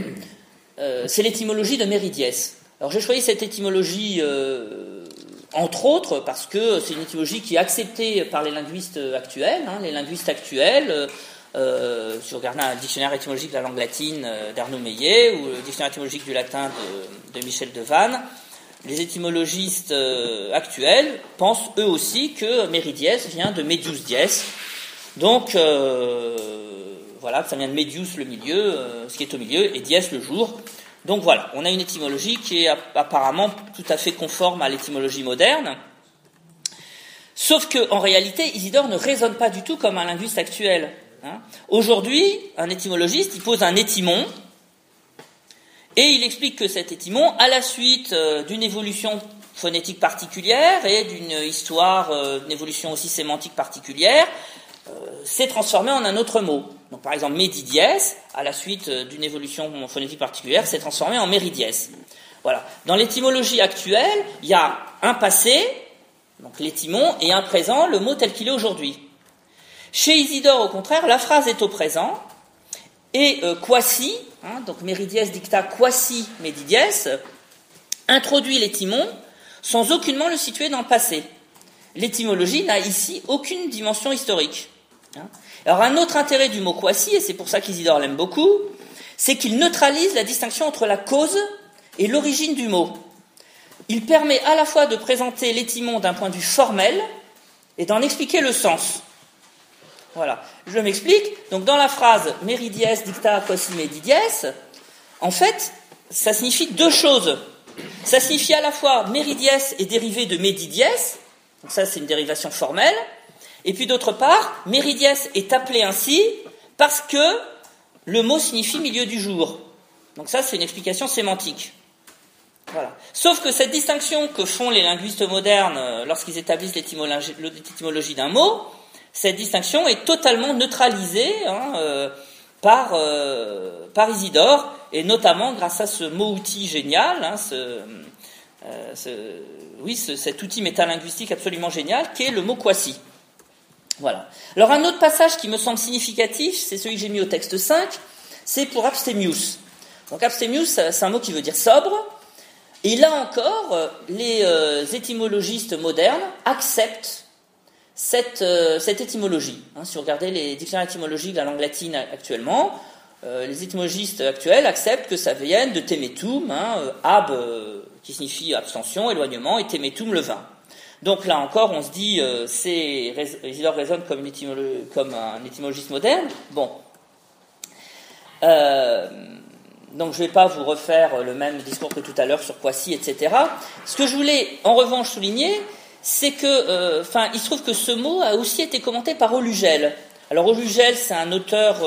euh, c'est l'étymologie de Méridiès. Alors j'ai choisi cette étymologie euh, entre autres parce que c'est une étymologie qui est acceptée par les linguistes actuels. Hein. les linguistes actuels, si vous regardez un dictionnaire étymologique de la langue latine d'Arnaud Meillet ou le dictionnaire étymologique du latin de, de Michel Devanne, les étymologistes actuels pensent eux aussi que méridies vient de medius dies. Donc, voilà, ça vient de medius le milieu, ce qui est au milieu, et dies le jour. Donc voilà, on a une étymologie qui est apparemment tout à fait conforme à l'étymologie moderne. Sauf qu'en réalité, Isidore ne raisonne pas du tout comme un linguiste actuel. Hein. Aujourd'hui, un étymologiste, il pose un étymon, et il explique que cet étymon, à la suite euh, d'une évolution phonétique particulière et d'une histoire, euh, d'une évolution aussi sémantique particulière, euh, s'est transformé en un autre mot. Donc, par exemple, médidies, à la suite euh, d'une évolution phonétique particulière, s'est transformé en méridies. Voilà. Dans l'étymologie actuelle, il y a un passé, donc l'étymon, et un présent, le mot tel qu'il est aujourd'hui. Chez Isidore, au contraire, la phrase est au présent, et euh, quasi, hein, donc meridies dicta quasi medidies, introduit l'étymon sans aucunement le situer dans le passé. L'étymologie n'a ici aucune dimension historique. Hein. Alors un autre intérêt du mot quasi, et c'est pour ça qu'Isidore l'aime beaucoup, c'est qu'il neutralise la distinction entre la cause et l'origine du mot. Il permet à la fois de présenter l'étymon d'un point de vue formel et d'en expliquer le sens. Voilà, je m'explique. Donc dans la phrase meridies dicta quasi medidies, en fait, ça signifie deux choses. Ça signifie à la fois meridies est dérivé de medidies, donc ça c'est une dérivation formelle, et puis d'autre part, Méridies est appelé ainsi parce que le mot signifie milieu du jour. Donc ça, c'est une explication sémantique. Voilà. Sauf que cette distinction que font les linguistes modernes euh, lorsqu'ils établissent l'étymologie d'un mot, cette distinction est totalement neutralisée hein, euh, par, euh, par, Isidore, et notamment grâce à ce mot-outil génial, hein, ce, oui, cet outil métalinguistique absolument génial, qui est le mot quasi. Voilà. Alors un autre passage qui me semble significatif, c'est celui que j'ai mis au texte 5, c'est pour abstemius. Donc abstemius, c'est un mot qui veut dire sobre. Et là encore, euh, les euh, étymologistes modernes acceptent cette, euh, étymologie. Hein, si vous regardez les dictionnaires étymologiques de la langue latine actuellement, les étymologistes actuels acceptent que ça vienne de temetum, hein, ab qui signifie abstention, éloignement, et temetum le vin. Donc là encore, on se dit, euh, c'est Isidore raisonne comme, comme, un étymologiste moderne. Bon. Euh, donc je ne vais pas vous refaire le même discours que tout à l'heure sur Poissy, etc. Ce que je voulais en revanche souligner, c'est que, euh, enfin, il se trouve que ce mot a aussi été commenté par Olugel. Alors Olugel, c'est un auteur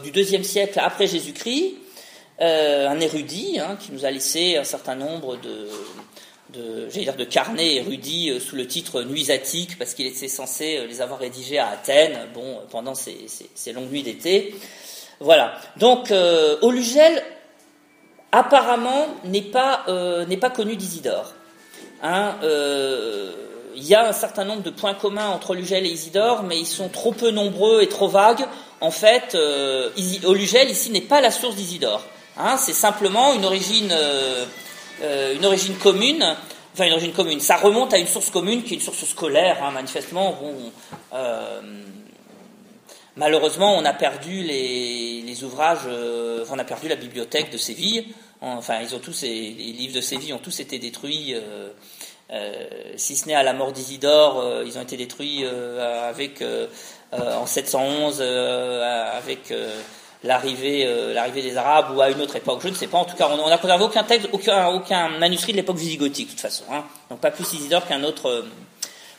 du deuxième siècle après Jésus-Christ, un érudit hein, qui nous a laissé un certain nombre de, de, dire, de carnets érudits euh, sous le titre nuisatique, parce qu'il était censé euh, les avoir rédigés à Athènes, bon, pendant ces, longues nuits d'été. Voilà. Donc, euh, Olugel, apparemment, n'est pas, n'est pas connu d'Isidore. Hein, il y a un certain nombre de points communs entre Olugel et Isidore, mais ils sont trop peu nombreux et trop vagues. En fait, Olugel, ici, n'est pas la source d'Isidore. Hein, c'est simplement une origine euh, une origine commune, enfin une origine commune, ça remonte à une source commune qui est une source scolaire, hein, manifestement. Euh, malheureusement, on a perdu les, ouvrages, euh, on a perdu la bibliothèque de Séville. Enfin, ils ont tous, les livres de Séville ont tous été détruits. Si ce n'est à la mort d'Isidore, ils ont été détruits avec en 711 avec l'arrivée euh, l'arrivée des Arabes ou à une autre époque, je ne sais pas. En tout cas, on n'a conservé aucun texte, aucun, manuscrit de l'époque visigothique, de toute façon. Hein. Donc pas plus Isidore qu'un autre. Euh.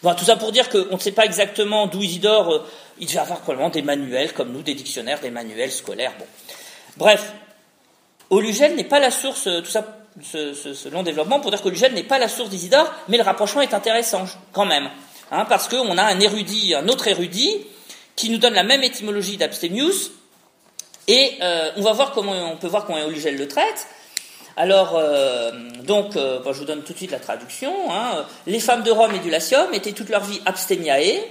Bon, tout ça pour dire qu'on ne sait pas exactement d'où Isidore. Euh, il devait avoir probablement des manuels, comme nous, des dictionnaires, des manuels scolaires. Bon. Bref, Olugel n'est pas la source, tout ça, ce, long développement pour dire qu'Olugel n'est pas la source d'Isidore, mais le rapprochement est intéressant, quand même. Hein, parce qu'on a un érudit, un autre érudit, qui nous donne la même étymologie d'Abstemius, et euh, on va voir comment on peut voir comment Olugel le traite. Alors, euh, donc, euh, je vous donne tout de suite la traduction. Hein. Les femmes de Rome et du Latium étaient toute leur vie abstemiae,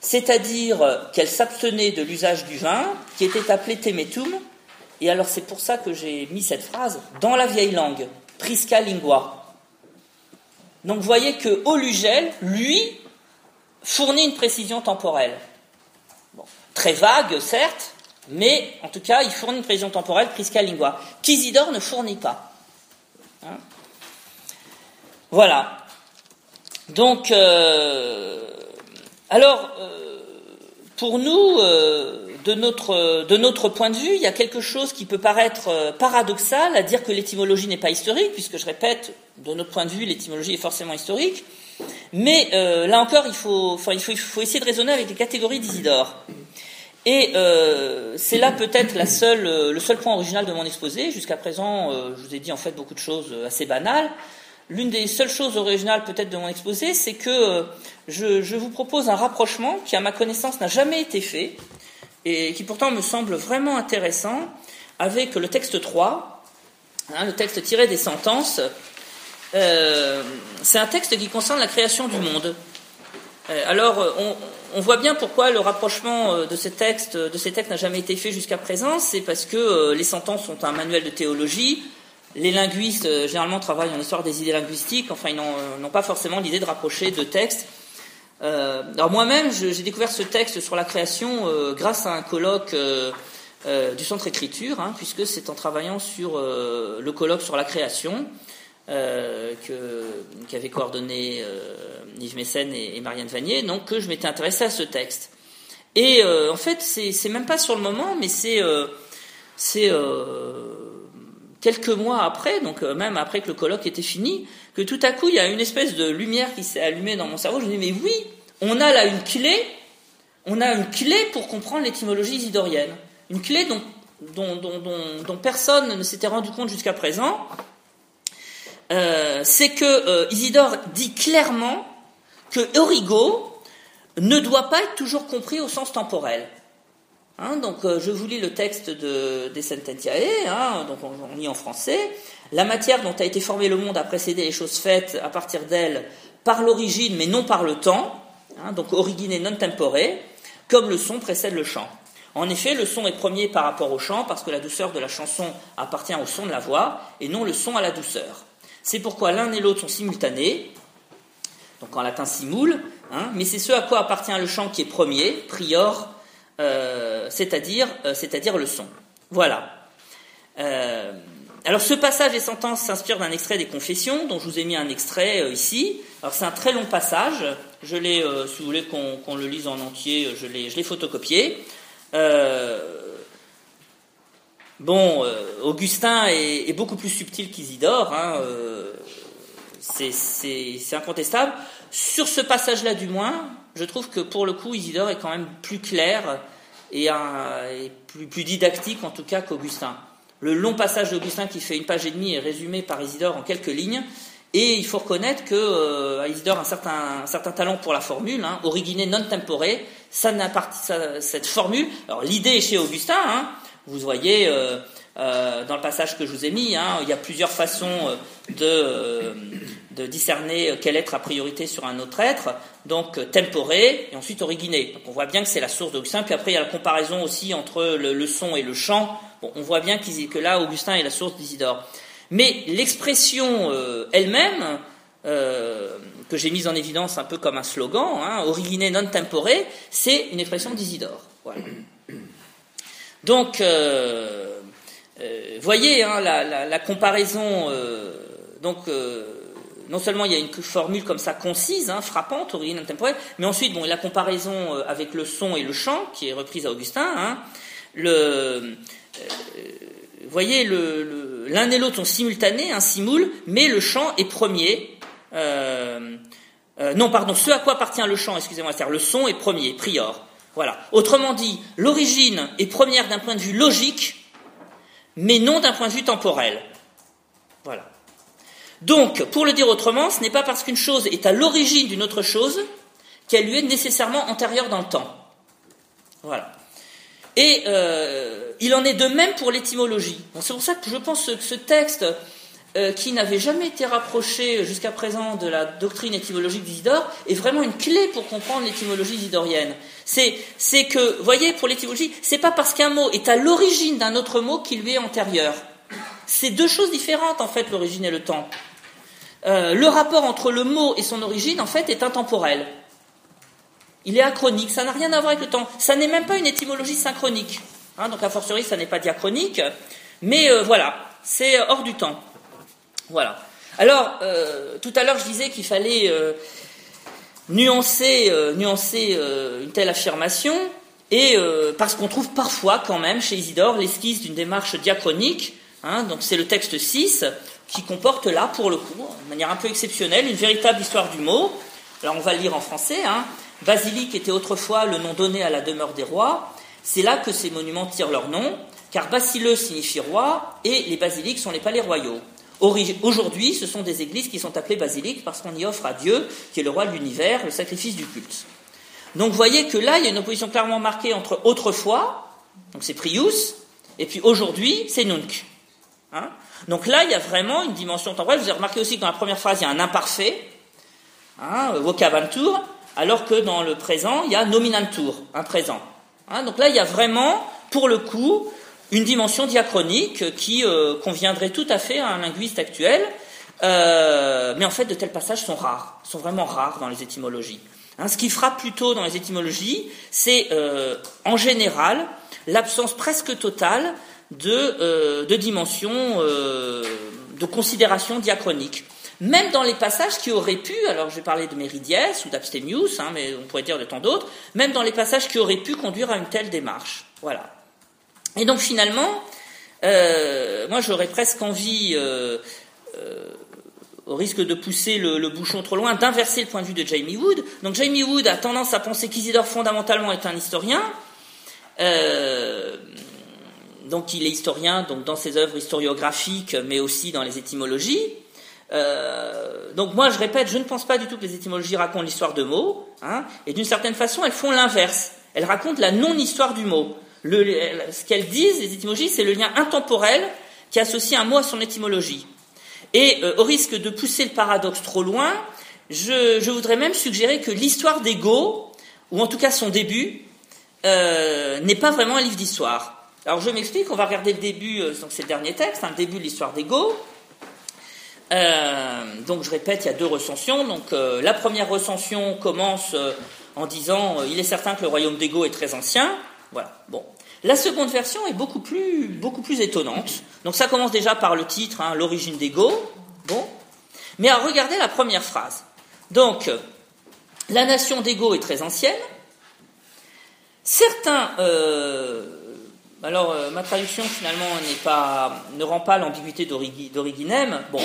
c'est-à-dire qu'elles s'abstenaient de l'usage du vin, qui était appelé temetum. Et alors, c'est pour ça que j'ai mis cette phrase dans la vieille langue, prisca lingua. Donc vous voyez que Olugel, lui, fournit une précision temporelle. Très vague, certes, mais en tout cas, il fournit une précision temporelle, prisca lingua, qu'Isidore ne fournit pas. Hein voilà. Donc, euh, alors, euh, pour nous, euh, de, notre, point de vue, il y a quelque chose qui peut paraître paradoxal à dire que l'étymologie n'est pas historique, puisque je répète, de notre point de vue, l'étymologie est forcément historique. Mais là encore, il faut, essayer de raisonner avec les catégories d'Isidore. Et euh, c'est là peut-être le seul point original de mon exposé. Jusqu'à présent, euh, je vous ai dit en fait beaucoup de choses assez banales. L'une des seules choses originales peut-être de mon exposé, c'est que euh, je, vous propose un rapprochement qui, à ma connaissance, n'a jamais été fait et qui pourtant me semble vraiment intéressant avec le texte 3, hein, le texte tiré des sentences. Euh, c'est un texte qui concerne la création du monde. alors, on, voit bien pourquoi le rapprochement euh, de ces textes, de ces textes n'a jamais été fait jusqu'à présent. C'est parce que euh, les sentences sont un manuel de théologie. Les linguistes euh, généralement travaillent en histoire des idées linguistiques. Enfin, ils n'ont pas forcément l'idée de rapprocher deux textes. Alors moi-même, j'ai découvert ce texte sur la création grâce à un colloque du Centre Écriture, hein, puisque c'est en travaillant sur le colloque sur la création euh, qu'avaient coordonné euh, Yves Mécène et, Marianne Vanier, donc que je m'étais intéressé à ce texte. Et euh, en fait, c'est même pas sur le moment, mais c'est c'est quelques mois après, donc même après que le colloque était fini, que tout à coup il y a une espèce de lumière qui s'est allumée dans mon cerveau. Je me dis mais oui, on a là une clé, on a une clé pour comprendre l'étymologie isidorienne, une clé dont, personne ne s'était rendu compte jusqu'à présent, euh, c'est que euh, Isidore dit clairement que Origo ne doit pas être toujours compris au sens temporel. Hein, donc euh, je vous lis le texte de, des Sententiae, hein, donc on, lit en français. La matière dont a été formé le monde a précédé les choses faites à partir d'elle par l'origine mais non par le temps, hein, donc origine non tempore, comme le son précède le chant. En effet, le son est premier par rapport au chant parce que la douceur de la chanson appartient au son de la voix et non le son à la douceur. C'est pourquoi l'un et l'autre sont simultanés, donc en latin simul, mais c'est ce à quoi appartient le chant qui est premier, prior, euh, c'est-à-dire, euh, c'est-à-dire le son. Voilà. Euh, alors ce passage des sentences s'inspire d'un extrait des Confessions, dont je vous ai mis un extrait ici. Alors c'est un très long passage, je l'ai, si vous voulez qu'on, le lise en entier, je l'ai, je l'ai photocopié. Bon, euh, Augustin est, beaucoup plus subtil qu'Isidore, hein, euh, c'est incontestable. Sur ce passage-là, du moins, je trouve que pour le coup, Isidore est quand même plus clair et, plus, didactique, en tout cas, qu'Augustin. Le long passage d'Augustin, qui fait une page et demie, est résumé par Isidore en quelques lignes. Et il faut reconnaître que euh, Isidore a un certain, talent pour la formule, hein, non tempore, ça cette formule. Alors l'idée est chez Augustin, hein, vous voyez, euh, euh, dans le passage que je vous ai mis, hein, il y a plusieurs façons euh, de, discerner quel être a priorité sur un autre être. Donc temporé et ensuite originé. On voit bien que c'est la source d'Augustin. Puis après il y a la comparaison aussi entre le, son et le chant. Bon, on voit bien que là Augustin est la source d'Isidore. Mais l'expression elle-même, que j'ai mise en évidence un peu comme un slogan, hein, non tempore, c'est une expression d'Isidore. Donc, euh, euh, voyez hein, la, comparaison. Euh, donc, non seulement il y a une formule comme ça concise, hein, frappante, originale temporelle, mais ensuite, bon, la comparaison avec le son et le chant, qui est reprise à Augustin. Hein, le, voyez, l'un et l'autre sont simultanés, un simul, mais le chant est premier. non, pardon, ce à quoi appartient le chant, excusez-moi, c'est-à-dire le son est premier, prior. Voilà. Autrement dit, l'origine est première d'un point de vue logique, mais non d'un point de vue temporel. Voilà. Donc, pour le dire autrement, ce n'est pas parce qu'une chose est à l'origine d'une autre chose qu'elle lui est nécessairement antérieure dans le temps. Voilà. Et euh, il en est de même pour l'étymologie. c'est pour ça que je pense que ce texte euh, qui n'avait jamais été rapproché jusqu'à présent de la doctrine étymologique d'Isidore, est vraiment une clé pour comprendre l'étymologie isidorienne. C'est, c'est que, voyez, pour l'étymologie, c'est pas parce qu'un mot est à l'origine d'un autre mot qu'il lui est antérieur. C'est deux choses différentes, en fait, l'origine et le temps. Euh, le rapport entre le mot et son origine, en fait, est intemporel. Il est achronique, ça n'a rien à voir avec le temps. Ça n'est même pas une étymologie synchronique. Hein, donc, a fortiori, ça n'est pas diachronique. Mais euh, voilà, c'est hors du temps. Voilà. Alors, euh, tout à l'heure, je disais qu'il fallait nuancer, nuancer une telle affirmation, et parce qu'on trouve parfois, quand même, chez Isidore, l'esquisse d'une démarche diachronique. Hein, donc, c'est le texte 6 qui comporte là, pour le coup, de manière un peu exceptionnelle, une véritable histoire du mot. Alors on va le lire en français. Hein. Basilique était autrefois le nom donné à la demeure des rois. C'est là que ces monuments tirent leur nom, car basileux signifie roi et les basiliques sont les palais royaux. Aujourd'hui, ce sont des églises qui sont appelées basiliques parce qu'on y offre à Dieu, qui est le roi de l'univers, le sacrifice du culte. Donc vous voyez que là, il y a une opposition clairement marquée entre autrefois, donc c'est Prius, et puis aujourd'hui, c'est Nunc. Hein donc là, il y a vraiment une dimension temporelle. Vous avez remarqué aussi que dans la première phrase, il y a un imparfait, hein, vocabantur, alors que dans le présent, il y a nominantur, un présent. Hein, donc là, il y a vraiment, pour le coup, une dimension diachronique qui euh, conviendrait tout à fait à un linguiste actuel. Euh, mais en fait, de tels passages sont rares, sont vraiment rares dans les étymologies. Hein, ce qui frappe plutôt dans les étymologies, c'est euh, en général l'absence presque totale de, euh, dimension euh, de considération diachronique. Même dans les passages qui auraient pu, alors je vais de Méridiès ou d'Abstemius, hein, mais on pourrait dire de tant d'autres, même dans les passages qui auraient pu conduire à une telle démarche. Voilà. Et donc finalement, euh, moi j'aurais presque envie, au risque de pousser le, le, bouchon trop loin, d'inverser le point de vue de Jamie Wood. Donc Jamie Wood a tendance à penser qu'Isidore fondamentalement est un historien. Donc il est historien donc dans ses œuvres historiographiques, mais aussi dans les étymologies. Euh, donc moi je répète, je ne pense pas du tout que les étymologies racontent l'histoire de mots, hein, et d'une certaine façon elles font l'inverse. Elles racontent la non-histoire du mot. ce qu'elles disent, les étymologies, c'est le lien intemporel qui associe un mot à son étymologie. Et euh, au risque de pousser le paradoxe trop loin, je, voudrais même suggérer que l'histoire des ou en tout cas son début, euh, n'est pas vraiment un livre d'histoire. Alors je m'explique, on va regarder le début, euh, donc c'est le dernier texte, hein, le début de l'histoire d'Ego. Euh, donc je répète, il y a deux recensions. Donc euh, la première recension commence en disant il est certain que le royaume d'Ego est très ancien. Voilà. Bon. La seconde version est beaucoup plus, beaucoup plus étonnante. Donc ça commence déjà par le titre, hein, l'origine d'Ego. Bon. Mais à regarder la première phrase. Donc la nation d'Ego est très ancienne. Certains alors, euh, ma traduction finalement ne rend pas l'ambiguïté d'Originem. Bon,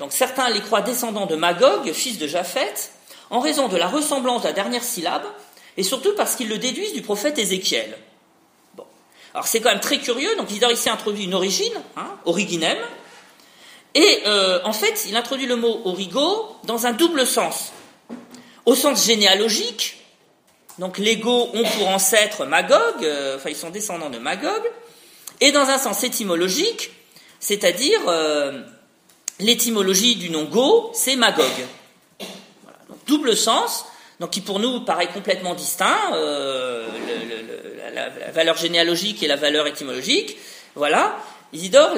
donc certains les croient descendants de Magog, fils de Japheth, en raison de la ressemblance de la dernière syllabe, et surtout parce qu'ils le déduisent du prophète Ézéchiel. Bon, alors c'est quand même très curieux. Donc Isidore ici introduit une origine, hein, Originem, et euh, en fait il introduit le mot origo dans un double sens, au sens généalogique donc les Goths ont pour ancêtre Magog, euh, enfin ils sont descendants de Magog, et dans un sens étymologique, c'est-à-dire euh, l'étymologie du nom Go, c'est Magog. double sens, donc qui pour nous paraît complètement distinct, euh, la, valeur généalogique et la valeur étymologique. Voilà, Isidore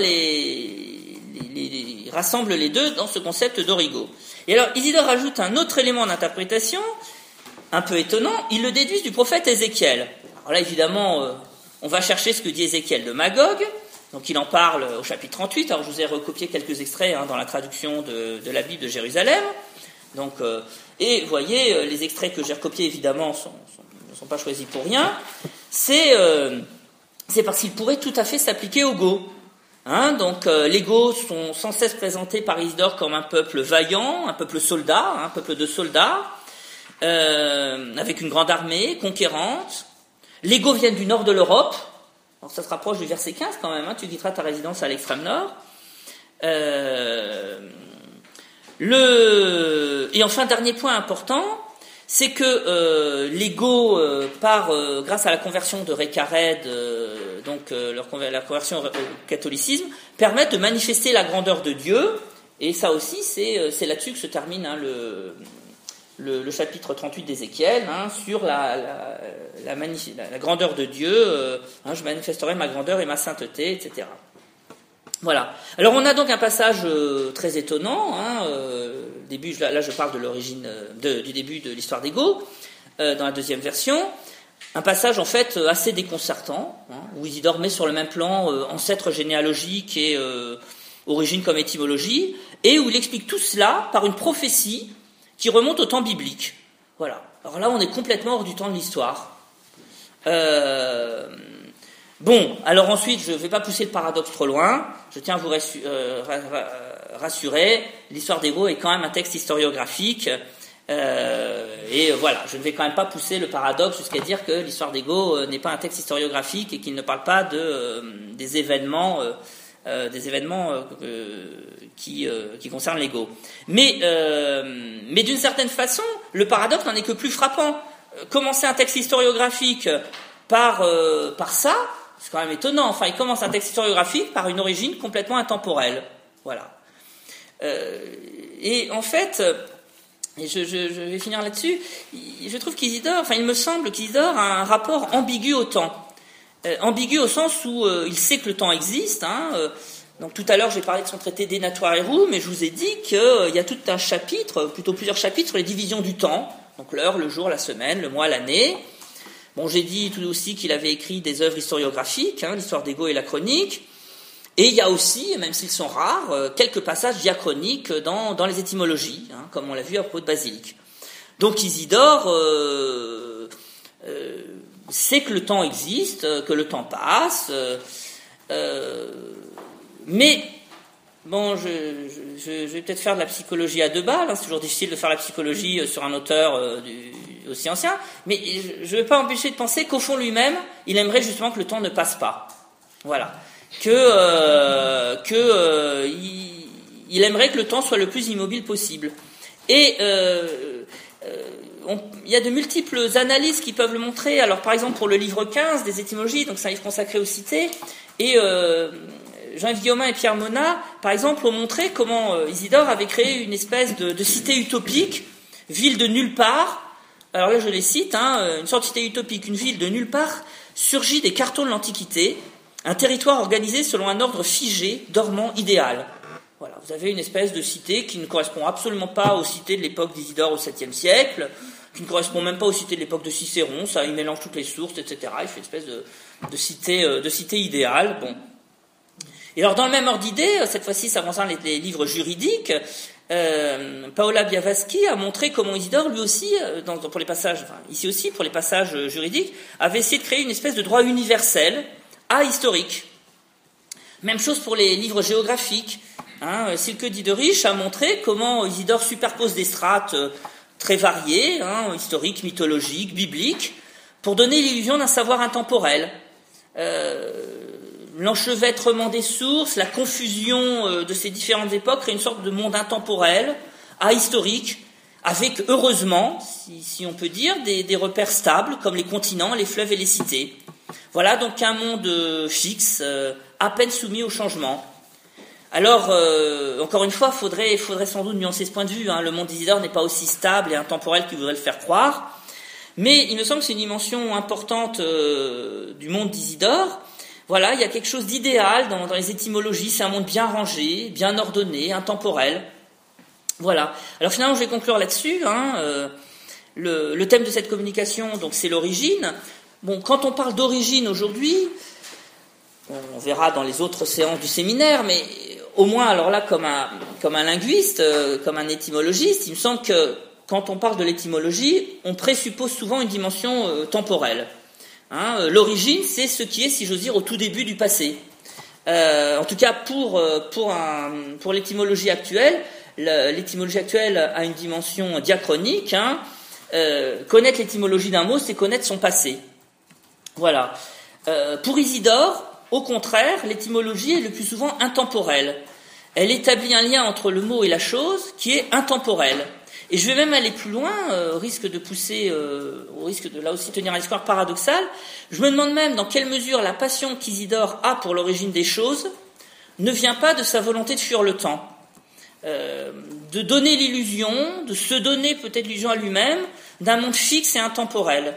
rassemble les deux dans ce concept d'origo. Et alors Isidore ajoute un autre élément d'interprétation, un peu étonnant, ils le déduisent du prophète Ézéchiel. Alors là, évidemment, euh, on va chercher ce que dit Ézéchiel de Magog. Donc il en parle au chapitre 38. Alors je vous ai recopié quelques extraits hein, dans la traduction de, la Bible de Jérusalem. Donc, euh, et vous voyez, euh, les extraits que j'ai recopiés, évidemment, ne sont pas choisis pour rien. C'est parce qu'ils pourraient tout à fait s'appliquer aux Go. Hein, donc les Go sont sans cesse présentés par Isidore comme un peuple vaillant, un peuple soldat, un peuple de soldats. Euh, avec une grande armée conquérante. Les Goths viennent du nord de l'Europe. Alors ça se rapproche du verset 15 quand même, hein. tu quitteras ta résidence à l'extrême nord. Euh, le... Et enfin, dernier point important, c'est que euh, les Goths, euh, par, grâce à la conversion de Récared, donc leur, la conversion au catholicisme, permettent de manifester la grandeur de Dieu. Et ça aussi, c'est là-dessus que se termine hein, le, le, chapitre 38 d'Ézéchiel hein, sur la, la, grandeur de Dieu. Euh, hein, je manifesterai ma grandeur et ma sainteté, etc. Voilà. Alors on a donc un passage euh, très étonnant. Hein, euh, début, là, je parle de l'origine, du début de l'histoire d'Ego, dans la deuxième version. Un passage en fait assez déconcertant, hein, où Isidore met sur le même plan ancêtre généalogique et origine comme étymologie, et où il explique tout cela par une prophétie qui remonte au temps biblique. Voilà. Alors là, on est complètement hors du temps de l'histoire. Euh, bon, alors ensuite, je ne vais pas pousser le paradoxe trop loin. Je tiens à vous euh, rassurer, l'histoire des est quand même un texte historiographique. Euh, et voilà, je ne vais quand même pas pousser le paradoxe jusqu'à dire que l'histoire d'Ego n'est pas un texte historiographique et qu'il ne parle pas de, des événements euh, des événements euh, euh, qui, concernent l'ego. Mais, mais d'une certaine façon, le paradoxe n'en est que plus frappant. Commencer un texte historiographique par, ça, c'est quand même étonnant. Enfin, il commence un texte historiographique par une origine complètement intemporelle. Voilà. et en fait, et je, je, je vais finir là-dessus, je trouve qu'Isidore, enfin il me semble qu'Isidore a un rapport ambigu au temps. Euh, ambigu au sens où euh, il sait que le temps existe. Hein, euh, donc tout à l'heure j'ai parlé de son traité Roux, mais je vous ai dit qu'il y a tout un chapitre, plutôt plusieurs chapitres sur les divisions du temps, donc l'heure, le jour, la semaine, le mois, l'année. Bon, j'ai dit tout aussi qu'il avait écrit des œuvres historiographiques, hein, l'histoire d'Ego et la chronique. Et il y a aussi, même s'ils sont rares, quelques passages diachroniques dans, dans les étymologies, hein, comme on l'a vu à propos de Basilique. Donc Isidore euh, c'est que le temps existe, euh, que le temps passe, euh, euh, mais bon, je, vais peut-être faire de la psychologie à deux balles. Hein, c'est toujours difficile de faire la psychologie sur un auteur aussi ancien, mais je ne vais pas empêcher de penser qu'au fond lui-même, il aimerait justement que le temps ne passe pas. Voilà, que il, aimerait que le temps soit le plus immobile possible. Et il y a de multiples analyses qui peuvent le montrer. Alors, par exemple, pour le livre 15 des étymologies, donc c'est un livre consacré aux cités, et euh, Jean-Yves Guillaumin et Pierre Monat, par exemple, ont montré comment euh, Isidore avait créé une espèce de, cité utopique, ville de nulle part. Alors là, je les cite, hein, une sorte de cité utopique, une ville de nulle part, surgit des cartons de l'Antiquité, un territoire organisé selon un ordre figé, dormant, idéal. Voilà, vous avez une espèce de cité qui ne correspond absolument pas aux cités de l'époque d'Isidore au 7e siècle, qui ne correspond même pas aux cités de l'époque de Cicéron, ça, il mélange toutes les sources, etc. Il fait une espèce de, cité, euh, de cité idéale. Bon. Et alors, dans le même ordre d'idée, euh, cette fois-ci, ça concerne les, livres juridiques, euh, Paola Biavaski a montré comment Isidore, lui aussi, pour les passages, enfin, ici aussi, pour les passages juridiques, avait essayé de créer une espèce de droit universel, ahistorique. Même chose pour les livres géographiques. Hein, Silke Diderich a montré comment Isidore superpose des strates euh, très variées, hein, historiques, mythologiques, bibliques, pour donner l'illusion d'un savoir intemporel. Euh, l'enchevêtrement des sources, la confusion euh, de ces différentes époques crée une sorte de monde intemporel, ahistorique, avec heureusement, si, on peut dire, des, repères stables comme les continents, les fleuves et les cités. Voilà donc un monde fixe, à peine soumis au changement. Alors, euh, encore une fois, faudrait, faudrait sans doute nuancer ce point de vue. Hein. Le monde d'Isidore n'est pas aussi stable et intemporel qu'il voudrait le faire croire. Mais il me semble que c'est une dimension importante euh, du monde d'Isidore. Voilà, il y a quelque chose d'idéal dans, les étymologies. C'est un monde bien rangé, bien ordonné, intemporel. Voilà. Alors finalement, je vais conclure là-dessus. Hein. Euh, le, le, thème de cette communication, donc, c'est l'origine. Bon, quand on parle d'origine aujourd'hui, on verra dans les autres séances du séminaire, mais au moins, alors là, comme un, linguiste, euh, comme un étymologiste, il me semble que quand on parle de l'étymologie, on présuppose souvent une dimension euh, temporelle. Hein, euh, l'origine, c'est ce qui est, si j'ose dire, au tout début du passé. en tout cas, pour l'étymologie actuelle, l'étymologie actuelle a une dimension diachronique. Hein. connaître l'étymologie d'un mot, c'est connaître son passé. Voilà. pour Isidore, au contraire, l'étymologie est le plus souvent intemporelle. Elle établit un lien entre le mot et la chose qui est intemporel. Et je vais même aller plus loin, euh, au risque de pousser, euh, au risque de là aussi tenir un discours paradoxal. Je me demande même dans quelle mesure la passion qu'Isidore a pour l'origine des choses ne vient pas de sa volonté de fuir le temps, euh, de donner l'illusion, de se donner peut-être l'illusion à lui-même d'un monde fixe et intemporel.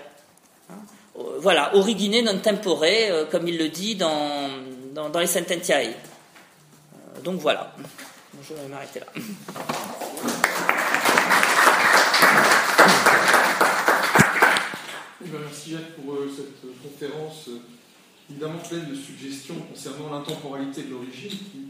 Euh, voilà, origine non tempore, comme il le dit dans, dans, les Sententiae. Donc voilà, je vais m'arrêter là. Eh ben, merci Jacques pour euh, cette conférence évidemment pleine de suggestions concernant l'intemporalité de l'origine qui